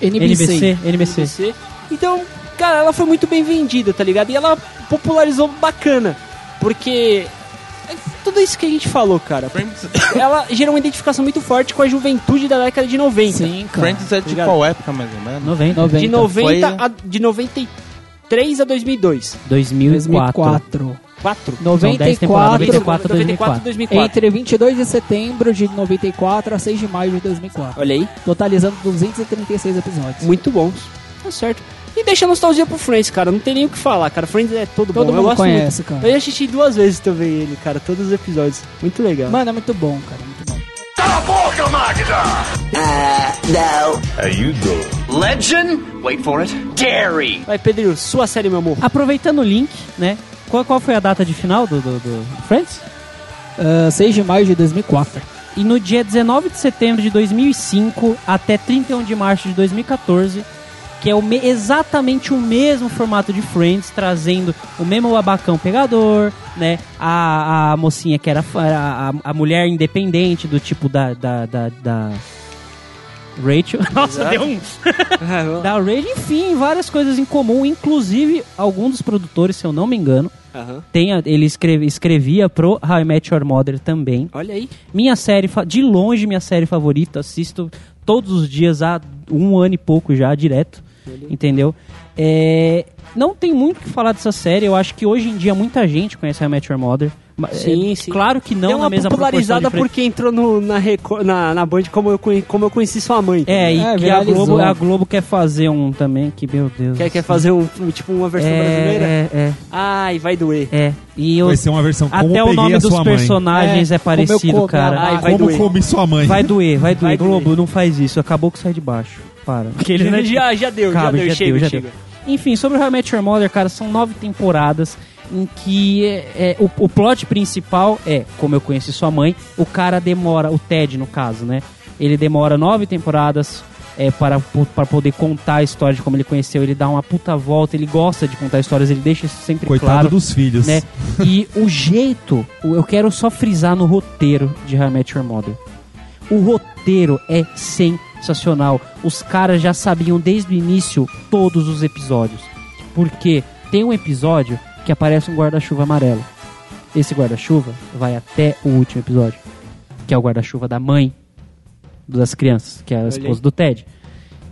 NBC. NBC. NBC. NBC. Então, cara, ela foi muito bem vendida, tá ligado? E ela popularizou bacana. Porque. Tudo isso que a gente falou, cara. Friends, Ela gerou uma identificação muito forte com a juventude da década de 90. Sim, cara. Friends é de Obrigado. qual época, mais ou menos? 90. 90. De 90 Foi- a, de 93 a 2002. 2004. 2004. 4? São 10 temporadas, 94, 94 2004. 2004. Entre 22 de setembro de 94 a 6 de maio de 2004. Olha aí, Totalizando 236 episódios. muito bons. Tá certo. E deixa a nostalgia pro Friends, cara. Não tem nem o que falar, cara. Friends é todo, Todo bom. Eu mundo gosto conhece, muito. cara. Eu já assisti duas vezes também ele, cara. Todos os episódios. Muito legal. Mano, é muito bom, cara. Muito bom. Are you the Legend? Wait for it. Dairy. Vai, Pedro, sua série, meu amor. Aproveitando o link, né? Qual, qual foi a data de final do, do, do Friends? Ah, 6 de maio de 2004. E no dia 19 de setembro de 2005 até 31 de março de 2014, que é o me- exatamente o mesmo formato de Friends, trazendo o mesmo abacão pegador, né? A, a mocinha que era a, a, mulher independente do tipo da, da, da, da Rachel. Nossa, deu um. da Rachel, enfim, várias coisas em comum, inclusive algum dos produtores, se eu não me engano, Aham. tem a- ele escreve- escrevia pro How I Met Your Mother também. Olha aí. Minha série, de longe, minha série favorita. Assisto todos os dias há um ano e pouco já, direto. Entendeu? É, não tem muito o que falar dessa série. Eu acho que hoje em dia muita gente conhece Met Your Mother. Ma- Sim, é, sim. Claro que não Deu na mesma popularizada porque entrou no, na, Record- na, na Band como eu, como eu conheci sua mãe. É, e É, que a viralizou. Globo, a Globo quer fazer um também, que meu Deus. Quer, quer fazer um, tipo uma versão brasileira? é, é, Ai, vai doer. é, é. E eu, Vai ser uma versão como até o nome a dos personagens É, é, parecido, como cara. a- Ai, vai Como doer. comi sua mãe. Vai doer, vai doer. Vai doer. Globo, não faz isso. Acabou que sai de baixo. Para. Aquele, né, já, já deu, Cabe, já deu, já chega, deu, já chega. Enfim, sobre o How I Met Your Mother, cara, são nove temporadas em que é, é, o, o plot principal é, como eu conheci sua mãe, o cara demora, o Ted no caso, né? Ele demora nove temporadas é, para, para poder contar a história de como ele conheceu, ele dá uma puta volta, ele gosta de contar histórias, ele deixa isso sempre Coitado claro. dos filhos. né? E o jeito, eu quero só frisar no roteiro de How I Met Your Mother. O roteiro é sensacional. Os caras já sabiam desde o início todos os episódios. Porque tem um episódio que aparece um guarda-chuva amarelo. Esse guarda-chuva vai até o último episódio, que é o guarda-chuva da mãe das crianças, que é a esposa do Ted.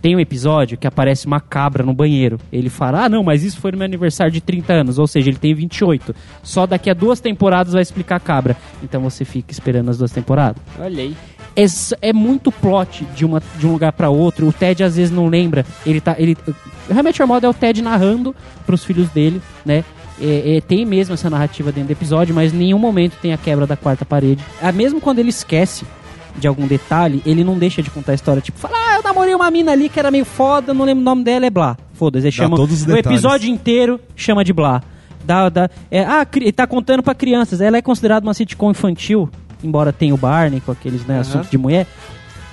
Tem um episódio que aparece uma cabra no banheiro. Ele fala: Ah, não, mas isso foi no meu aniversário de 30 anos. Ou seja, ele tem 28. Só daqui a duas temporadas vai explicar a cabra. Então você fica esperando as duas temporadas. Olha aí. É, é muito plot de, uma, de um lugar pra outro. O Ted às vezes não lembra. Ele tá. Ele, realmente a moda é o Ted narrando pros filhos dele, né? É, é, tem mesmo essa narrativa dentro do episódio, mas em nenhum momento tem a quebra da quarta parede. Ah, mesmo quando ele esquece de algum detalhe, ele não deixa de contar a história. Tipo, fala, ah, eu namorei uma mina ali que era meio foda, não lembro o nome dela, é Blá. Foda-se, chama. todos os o detalhes. episódio inteiro chama de Blá. Dá, dá, é, ah, cri- ele tá contando pra crianças. Ela é considerada uma sitcom infantil, embora tenha o Barney com aqueles né, assuntos de mulher.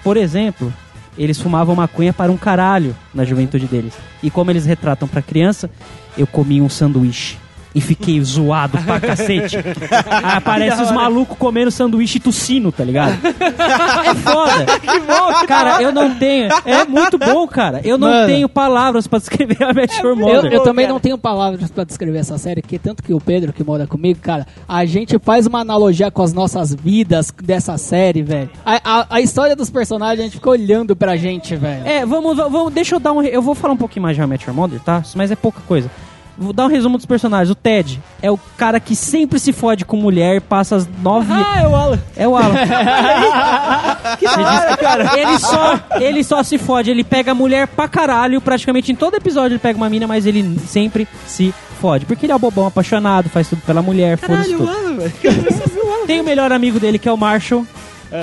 Por exemplo, eles fumavam maconha para um caralho na juventude deles. E como eles retratam pra criança, eu comi um sanduíche. E fiquei zoado pra cacete. Aí aparece os malucos comendo sanduíche e tossindo, tá ligado? É foda. que bom, cara, eu não tenho. É muito bom, cara. Eu não Mano. tenho palavras pra descrever a Match Your Eu, Mother. eu também cara. não tenho palavras pra descrever essa série, que tanto que o Pedro, que mora comigo, cara, a gente faz uma analogia com as nossas vidas dessa série, velho. A, a, a história dos personagens, a gente fica olhando pra gente, velho. É, vamos, vamos, deixa eu dar um. Eu vou falar um pouquinho mais de How I Met Your Mother, tá? Mas é pouca coisa. Vou dar um resumo dos personagens. O Ted é o cara que sempre se fode com mulher, passa as nove. Ah, eu Alan. É o Alan. que da hora, cara. Ele só, ele só se fode, ele pega a mulher pra caralho. Praticamente em todo episódio ele pega uma mina, mas ele sempre se fode. Porque ele é o bobão apaixonado, faz tudo pela mulher, foda-se Caralho, tudo. Velho. Tem o melhor amigo dele, que é o Marshall.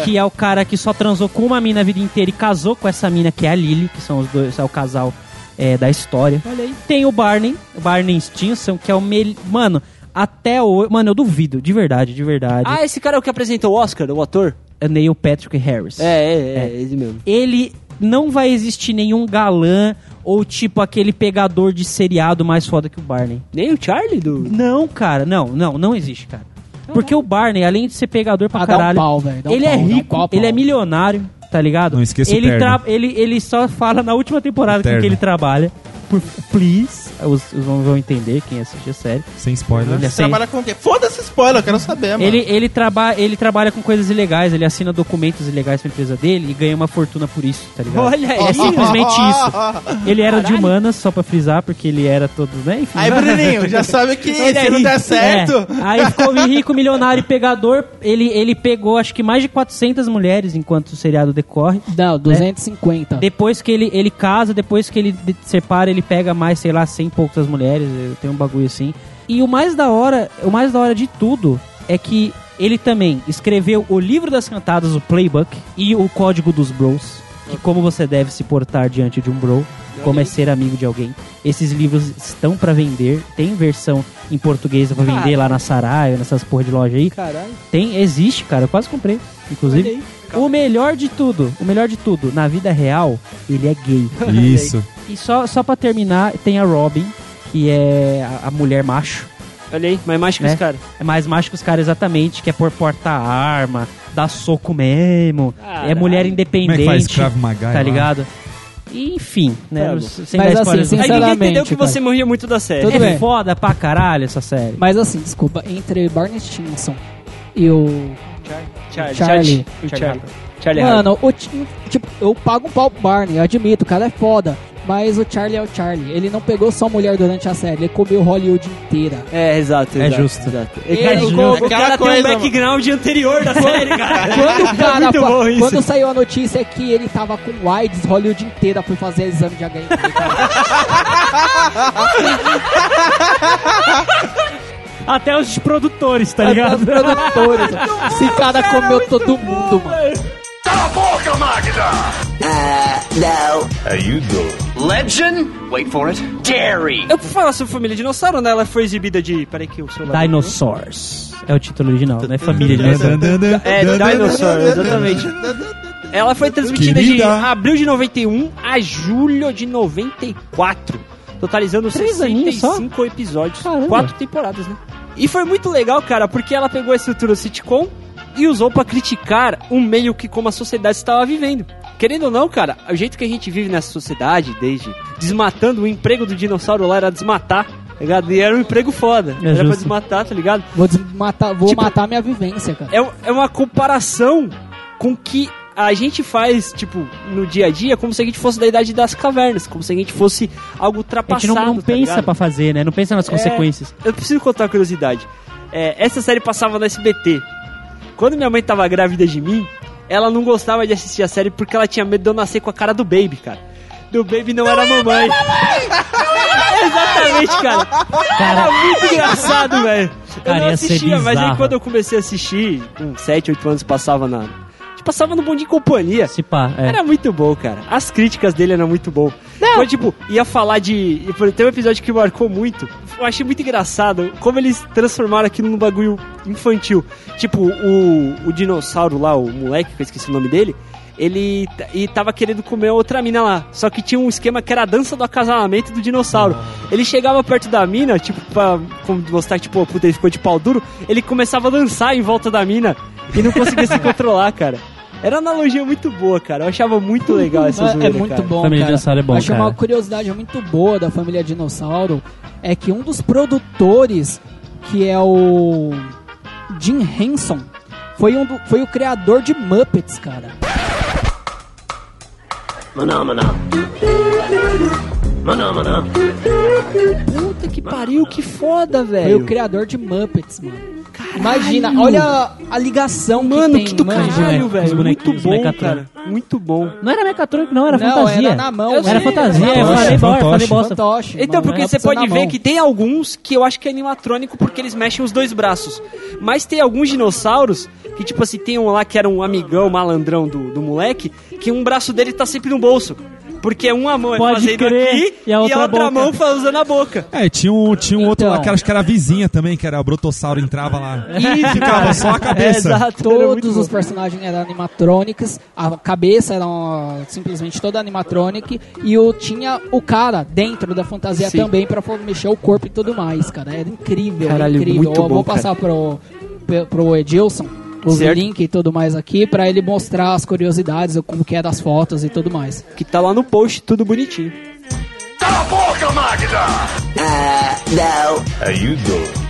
que é o cara que só transou com uma mina a vida inteira e casou com essa mina que é a Lily, que são os dois, é o casal é, da história. Olha aí. Tem o Barney, o Barney Stinson, que é o mel... Mano, até o... Mano, eu duvido, de verdade, de verdade. Ah, esse cara é o que apresentou o Oscar, o ator? É Neil Patrick Harris. É, é, é, ele mesmo. Ele não vai existir nenhum galã ou tipo aquele pegador de seriado mais foda que o Barney. Nem o Charlie do... Não, cara, não, não, não existe, cara. Porque o Barney, além de ser pegador pra Ah, dá um caralho, pau, um ele é pau, um rico, pau, pau. ele é milionário, tá ligado? Não esqueça o ele, terno. tra- ele, ele só fala na última temporada com que ele trabalha. Por, please, os, os vão vão entender quem assiste a série. Sem spoiler. Ele, trabalha com o quê? Foda-se spoiler, eu quero saber, mano. ele, ele, traba, ele trabalha com coisas ilegais, ele assina documentos ilegais pra empresa dele e ganha uma fortuna por isso, tá ligado? Olha aí. É simplesmente isso. Ele era de humanas, só pra frisar, porque ele era todo, né? Enfim. Aí, Bruninho, já sabe que é se não der rico. certo... É. Aí ficou rico, milionário e pegador. Ele, ele pegou acho que mais de 400 mulheres enquanto o seriado decorre. Não, 250. Depois que ele, ele casa, depois que ele separa, ele pega mais, sei lá, 100 e poucas mulheres. eh, Tem um bagulho assim. E o mais da hora, o mais da hora de tudo é que ele também escreveu o livro das cantadas, o Playbook, e o Código dos Bros. Que como você deve se portar diante de um bro, como é ser amigo de alguém. Esses livros estão pra vender, tem versão em português pra vender lá na Saraiva, nessas porra de loja aí. Caralho. Tem, existe, cara, eu quase comprei, inclusive. O melhor de tudo, o melhor de tudo, na vida real, ele é gay. Isso. E só, só pra terminar, tem a Robin, que é a, a mulher macho. Olha aí, mais mágico que É. esse cara. É mais macho que os caras exatamente, que é por porta-arma, dá soco mesmo, Caralho. é mulher Como é independente, que faz tá lá? ligado? Enfim, né? Tá sem Mas assim, sem- Aí ninguém Sinceramente, entendeu que cara. você morria muito da série. Tudo é bem. foda pra caralho essa série. Mas assim, desculpa, entre Barney Stinson e o. Charlie. Charlie. Charlie. Charlie. Mano, o, ti- tipo, eu pago um pau pro Barney, eu admito, o cara é foda. Mas o Charlie é o Charlie. Ele não pegou só mulher durante a série, ele comeu Hollywood inteira. É, exato, É exato, justo. Exato. É Cara, justo. o, cara tem coisa, um background anterior da série, cara. Quando o cara. muito fa- bom isso. quando saiu a notícia que ele tava com AIDS, Hollywood inteira foi fazer exame de HIV. cara. Até os produtores, tá Até ligado? os produtores. Esse cara comeu todo mundo, mano. Uh, no. How you doing? Legend? Wait for it. Dairy. Eu vou falar sobre Família Dinossauro, né? Ela foi exibida de... Peraí que o celular... Dinosaurs. É o título original, não é família de dinossauro. É, Dinosaur, exatamente. Ela foi transmitida de Querida. abril de 91 a julho de 94. Totalizando Três aninhos só? 65 episódios. Caramba. Quatro temporadas, né? E foi muito legal, cara, porque ela pegou a estrutura sitcom e usou pra criticar um meio que como a sociedade estava vivendo. Querendo ou não, cara, o jeito que a gente vive nessa sociedade, desde desmatando, o emprego do dinossauro lá era desmatar, tá ligado? E era um emprego foda. É era pra justo. desmatar, tá ligado? Vou, desmatar, vou Tipo- matar minha vivência, cara. é, é uma comparação com o que a gente faz, tipo, no dia a dia, como se a gente fosse da idade das cavernas, como se a gente fosse algo A ultrapassado. gente não, não tá pensa ligado? pra fazer, né? Não pensa nas É, consequências. Eu preciso contar uma curiosidade. É, essa série passava no SBT. Quando minha mãe tava grávida de mim, ela não gostava de assistir a série porque ela tinha medo de eu nascer com a cara do Baby, cara. Do Baby não, era a mamãe. Exatamente, cara. Era muito engraçado, velho. Eu Cara, não assistia, mas aí quando eu comecei a assistir, com 7, 8 anos, passava na. Passava no Bom de Companhia. Se pá, é. Era muito bom, cara. As críticas dele eram muito bom. Quando, tipo, ia falar de. Tem um episódio que marcou muito. Eu achei muito engraçado como eles transformaram aquilo num bagulho infantil. Tipo, o, o dinossauro lá, o moleque, que eu esqueci o nome dele. Ele e tava querendo comer outra mina lá. Só que tinha um esquema que era a dança do acasalamento do dinossauro. Ele chegava perto da mina, tipo, pra como mostrar que, tipo, puta, ele ficou de pau duro. Ele começava a dançar em volta da mina e não conseguia se controlar, cara. Era uma analogia muito boa, cara. Eu achava muito legal essa É, zoeira, é muito cara. bom, Família cara. Dinossauro é bom, Acho cara. uma curiosidade muito boa da família Dinossauro é que um dos produtores, que é o Jim Henson, foi, um do- foi o criador de Muppets, cara. Phenomena. Phenomena. Puta que pariu, que foda, Foi o velho. criador de Muppets, mano. Imagina, olha a ligação Mano, que que tem, do manja. caralho, Os velho. Muito bom, cara. Muito bom. Não era mecatrônico, não, era Não, fantasia. era na mão. Eu. Era sei, fantasia, era eu fantoche, falei, bosta, fantoche. falei bosta. Fantoche, Então, mano, porque era você pode ver mão. que tem alguns que eu acho que é animatrônico porque eles mexem os dois braços. Mas tem alguns dinossauros que, tipo assim, tem um lá que era um amigão, malandrão do, do moleque, que um braço dele tá sempre no bolso. Porque uma mão é Pode fazendo crer. aqui E a outra boca. mão fa- usando a boca. É, tinha um, tinha um outro Então. lá que era- acho que era a vizinha também, que era a Brotossauro, entrava lá. Isso, Ficava só a cabeça. É, exato, era Todos os personagens eram animatrônicos, a cabeça era ó, simplesmente toda animatronic e o, tinha o cara dentro da fantasia Sim. também pra mexer o corpo e tudo mais, cara. Era incrível, Caralho, incrível. muito Eu bom, vou cara. passar pro, pro, pro Edilson os Certo. links e tudo mais aqui pra ele mostrar as curiosidades, como que é das fotos e tudo mais. Que tá lá no post, tudo bonitinho. Uh,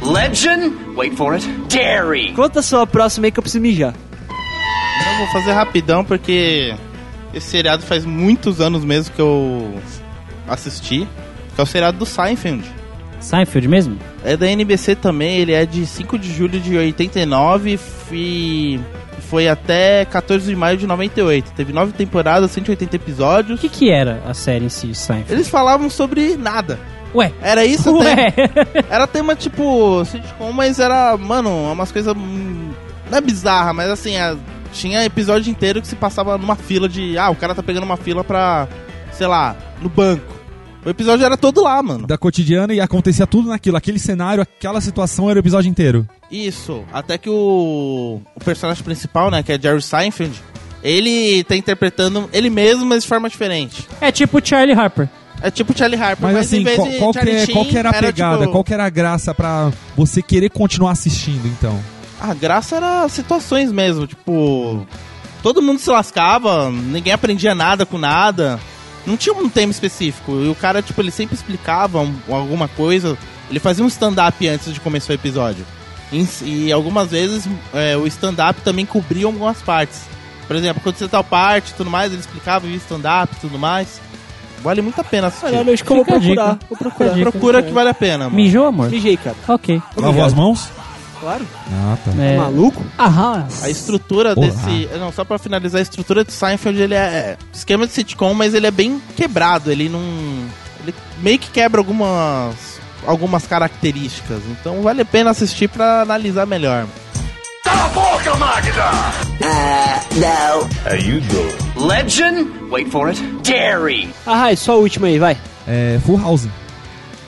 no. Legend, wait for it, Dairy. Conta a sua próxima aí que eu preciso mijar. Eu vou fazer rapidão porque esse seriado faz muitos anos mesmo que eu assisti. Que é o seriado do Seinfeld. Seinfeld mesmo? É da NBC também, ele é de 5 de julho de 89 e foi até 14 de maio de 98. Teve nove temporadas, 180 O episódios. que que era a série em si, Seinfeld? Eles falavam sobre nada. Ué, Era isso, ué. era tema tipo sitcom, mas era, mano, umas coisas hum, não é bizarra, mas assim, a- tinha episódio inteiro que se passava numa fila de, ah, o cara tá pegando uma fila pra, sei lá, no banco. O episódio era todo lá, mano. Da cotidiana e acontecia tudo naquilo. Aquele cenário, aquela situação era o episódio inteiro. Isso, até que o, o personagem principal, né, que é Jerry Seinfeld, ele tá interpretando ele mesmo, mas de forma diferente. É tipo Charlie Harper. É tipo Charlie Harper, Mas, mas, assim, em vez qual, de qual que, é- qual que era a pegada? tipo, Qual que era a graça pra você querer continuar assistindo, então? A graça era situações mesmo, tipo. Todo mundo se lascava, ninguém aprendia nada com nada. Não tinha um tema específico. E o cara, tipo, ele sempre explicava um- alguma coisa. Ele fazia um stand-up antes de começar o episódio. E, e algumas vezes é, o stand-up também cobria algumas partes. Por exemplo, aconteceu tal parte e tudo mais, ele explicava o stand-up e tudo mais. Vale muito a pena assistir. Olha, acho que eu vou procurar. Vou procurar. Procura que vale a pena, mano. Mijou, amor? Mijei, cara. Ok. Lavou as mãos? Claro. Ah, tá. É, Maluco? Aham. A estrutura Porra. desse. Não, só pra finalizar, a estrutura de Seinfeld ele é esquema de sitcom, mas ele é bem quebrado. Ele não. Ele meio que quebra algumas. algumas características. Então vale a pena assistir pra analisar melhor. Uh, no. Legend, wait for it, Dairy. Ah, é só a última aí, vai. É Full House,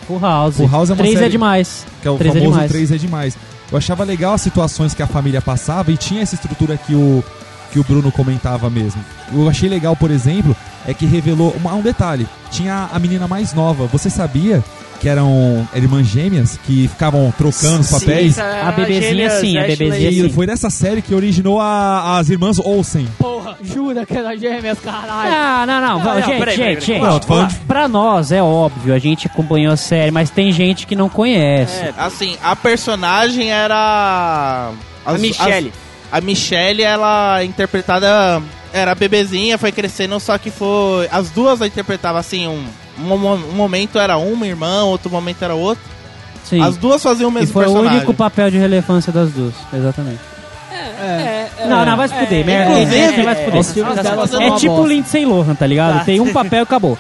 Full House. Full House é uma Três é série- demais. que é o Três é famoso demais. 3 é demais. Eu achava legal as situações que a família passava e tinha essa estrutura que o, que o Bruno comentava mesmo. Eu achei legal, por exemplo, é que revelou uma- um detalhe. Tinha a menina mais nova. Você sabia que eram irmãs gêmeas que ficavam trocando os papéis? A bebezinha sim, a bebezinha E sim. foi dessa série que originou a- as irmãs Olsen. Porra, jura que era gêmeas, caralho. Ah, não, não, não, gente, peraí, gente, peraí, gente. Não, tô falando de- Pra nós é óbvio, a gente acompanhou a série, mas tem gente que não conhece. É, Assim, a personagem era. a as- Michelle. as- a Michelle, ela interpretada. Era bebezinha, foi crescendo, só que foi. As duas ela interpretavam assim, um, um, mo- um momento era uma irmã, outro momento era outro. Sim. As duas faziam o E mesmo foi o personagem. único papel de relevância das duas, exatamente. É. não, não, vai se fuder, merda. É, vai se fuder. Os filmes É dela são É uma tipo bosta. Lindsay Lohan, tá ligado? Tá. Tem um papel e acabou.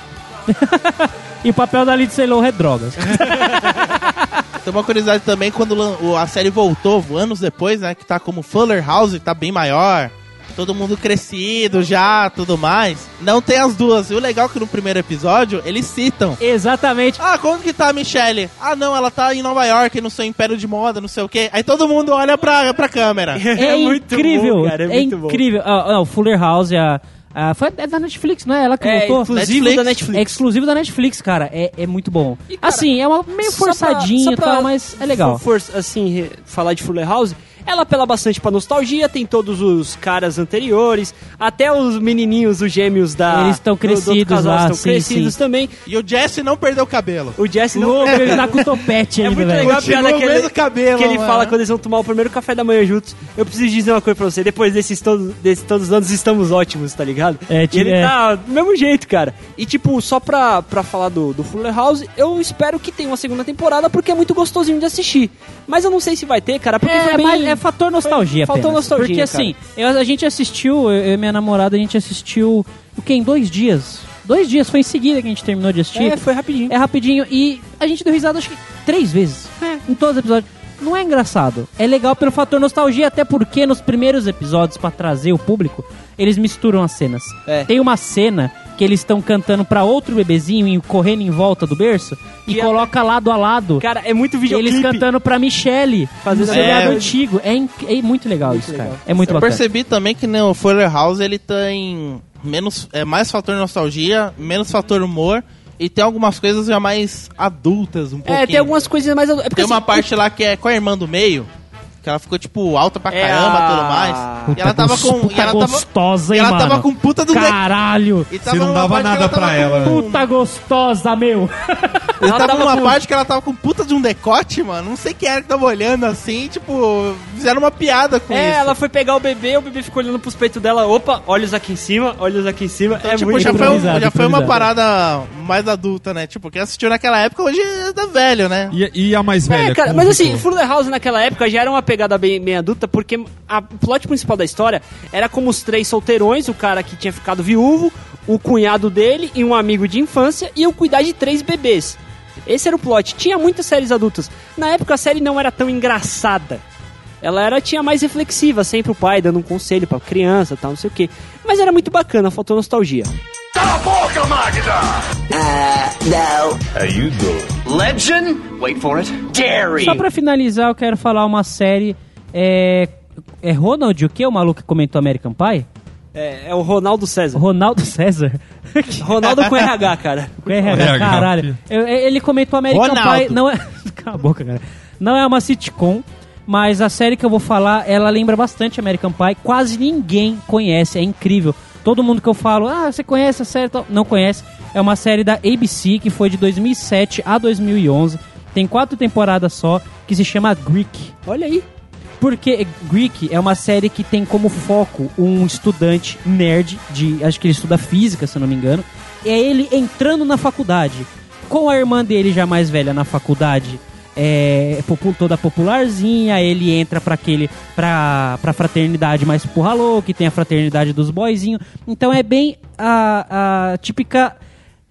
e o papel da Lindsay Lohan é drogas. Tem uma curiosidade também, quando lan- o- a série voltou, anos depois, né? Que tá como Fuller House, tá bem maior. Todo mundo crescido já, tudo mais. Não tem as duas. E o legal é que no primeiro episódio, eles citam. Exatamente. Ah, como que tá a Michelle? Ah, não, ela tá em Nova York, no seu império de moda, não sei o quê. Aí todo mundo olha pra, pra câmera. É, muito incrível. bom, cara, é é muito bom. incrível. Ah, ah, o Fuller House, a, a, foi, é da Netflix, não é? Ela que É voltou? exclusivo Netflix. da É Netflix. exclusivo da Netflix, cara. É, é muito bom. E, cara, assim, é uma meio só e tal, mas é legal. For, for- assim, falar de Fuller House, Ela apela bastante pra nostalgia, tem todos os caras anteriores, até os menininhos, os gêmeos da. Eles estão do- do crescidos casal lá, estão sim, crescidos sim. também. E o Jesse não perdeu o cabelo. O Jesse não. Louco, ele tá com topete É ainda, muito velho. legal a piada o que ele, cabelo, que ele mano. fala quando eles vão tomar o primeiro café da manhã juntos. Eu preciso dizer uma coisa pra você. Depois desses todos, desses todos os anos, estamos ótimos, tá ligado? É, e ti- ele é. tá do mesmo jeito, cara. E tipo, só pra, pra falar do, do Fuller House, eu espero que tenha uma segunda temporada porque é muito gostosinho de assistir. Mas eu não sei se vai ter, cara, porque foi É, bem... mas é fator nostalgia Foi- faltou apenas. nostalgia, Porque assim, eu- a gente assistiu, eu e minha namorada, a gente assistiu, o que, em dois dias? Dois dias, foi em seguida que a gente terminou de assistir. É, foi rapidinho. É rapidinho e a gente deu risada acho que três vezes. Em todos os episódios. Não é engraçado. É legal pelo fator nostalgia, até porque nos primeiros episódios, pra trazer o público, eles misturam as cenas. É. Tem uma cena que eles estão cantando pra outro bebezinho e correndo em volta do berço e Que é- coloca lado a lado. Cara, é muito E videoclipe. eles cantando pra Michelle, Fazendo É. antigo. É, inc- é muito legal isso, legal. cara. É muito Eu bacana. percebi também que no Fuller House ele tem menos, é mais fator nostalgia, menos fator humor e tem algumas coisas já mais adultas um pouquinho. É, tem algumas coisinhas mais... É porque, Tem uma assim, parte lá que é com a irmã do meio, que ela ficou tipo alta pra É caramba e a- tudo mais. Puta e ela tava com puta e ela tava, gostosa, e hein, ela mano? tava com puta do Caralho! e Você não dava nada pra com- ela, né? Puta gostosa, meu! Ele Ela tava numa com- parte que ela tava com puta de um decote, mano. Não sei quem era que tava olhando assim, tipo, fizeram uma piada com É, isso. ela foi pegar o bebê, o bebê ficou olhando pros peitos dela. Opa, olhos aqui em cima, olhos aqui em cima. Então, é tipo, muito já, foi, um- já foi uma parada mais adulta, né? Tipo, quem assistiu naquela época hoje é da velho, né? E, e a mais velha? É, cara, mas assim, ficou? Fuller House naquela época já era uma pegada bem, bem adulta, porque a o plot principal da história era como os três solteirões, o cara que tinha ficado viúvo, o cunhado dele e um amigo de infância, iam cuidar de três bebês. Esse era o plot. Tinha muitas séries adultas. Na época a série não era tão engraçada. Ela era tinha mais reflexiva, sempre o pai dando um conselho pra criança, tal, não sei o quê. Mas era muito bacana, faltou nostalgia. How you doing? Legend, wait for it, Dairy. Só pra finalizar, eu quero falar uma série. É. É Ronald, o que? O maluco que comentou American Pie? É, é o Ronaldo César. Ronaldo César? Ronaldo com RH, cara. Com RH, RH, caralho. Eu- ele comentou American Ronaldo. Pie. Não é. Cala a boca, cara. Não é uma sitcom, mas a série que eu vou falar, ela lembra bastante American Pie. Quase ninguém conhece, é incrível. Todo mundo que eu falo, ah, você conhece a série? tal?" Não conhece. É uma série da ABC que foi de 2007 a 2011. Tem quatro temporadas só, que se chama Greek. Olha aí. Porque Greek é uma série que tem como foco um estudante nerd, de acho que ele estuda física, se não me engano. É ele entrando na faculdade. Com a irmã dele já mais velha na faculdade, é, toda popularzinha, ele entra pra aquele pra, pra fraternidade mais porra louca, que tem a fraternidade dos boyzinhos. Então é bem a, a típica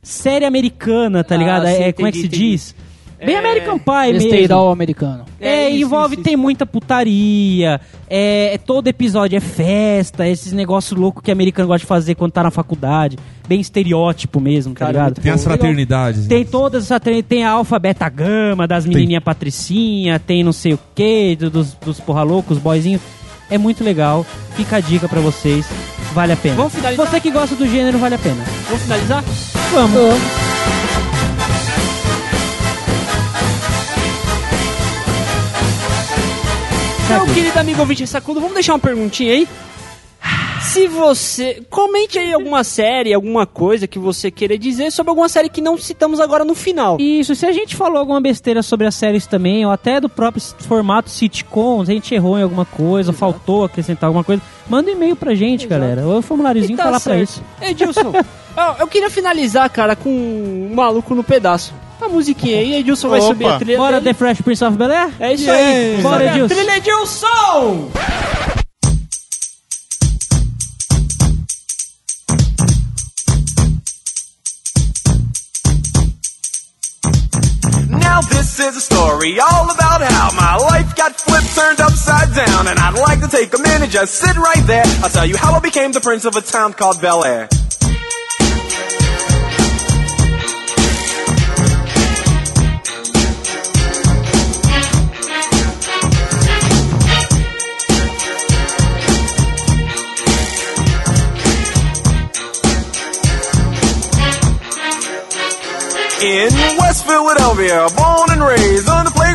série americana, tá Ah, ligado? sim, é, como é que se entendi, entendi. diz? Bem É, American Pie mesmo. Besteirol americano. É, É, isso, envolve, isso, tem isso. muita putaria, é, é- todo episódio é festa, esses negócios loucos que americano gosta de fazer quando tá na faculdade, bem estereótipo mesmo, tá Cara, ligado? Tem as fraternidades. Tem todas essa tre- tem a alfa, beta, gama, das menininhas patricinha, tem não sei o que, dos, dos porra loucos, boyzinhos. É muito legal, fica a dica pra vocês, vale a pena. Vamos finalizar? Você que gosta do gênero, vale a pena. Vamos finalizar? Vamos. Meu querido amigo ouvinte sacudo, vamos deixar uma perguntinha aí? Se você. Comente aí alguma série, alguma coisa que você queira dizer sobre alguma série que não citamos agora no final. Isso, se a gente falou alguma besteira sobre as séries também, ou até do próprio formato sitcom, se a gente errou em alguma coisa, faltou acrescentar alguma coisa, manda um e-mail pra gente, galera. Ou o formuláriozinho tá falar pra certo. isso. Edilson, eu queria finalizar, cara, com um maluco no pedaço. A musiquinha aí, Edilson vai Opa. subir a trilha. Bora, dele. The Fresh Prince of Bel-Air? É isso Yeah. aí. Bora, Sobe Edilson. Trilha Edilson! Now this is a story all about how my life got flipped, turned upside down, and I'd like to take a minute, just sit right there. I'll tell you how I became the prince of a town called Bel Air. In West Philadelphia, born and raised on the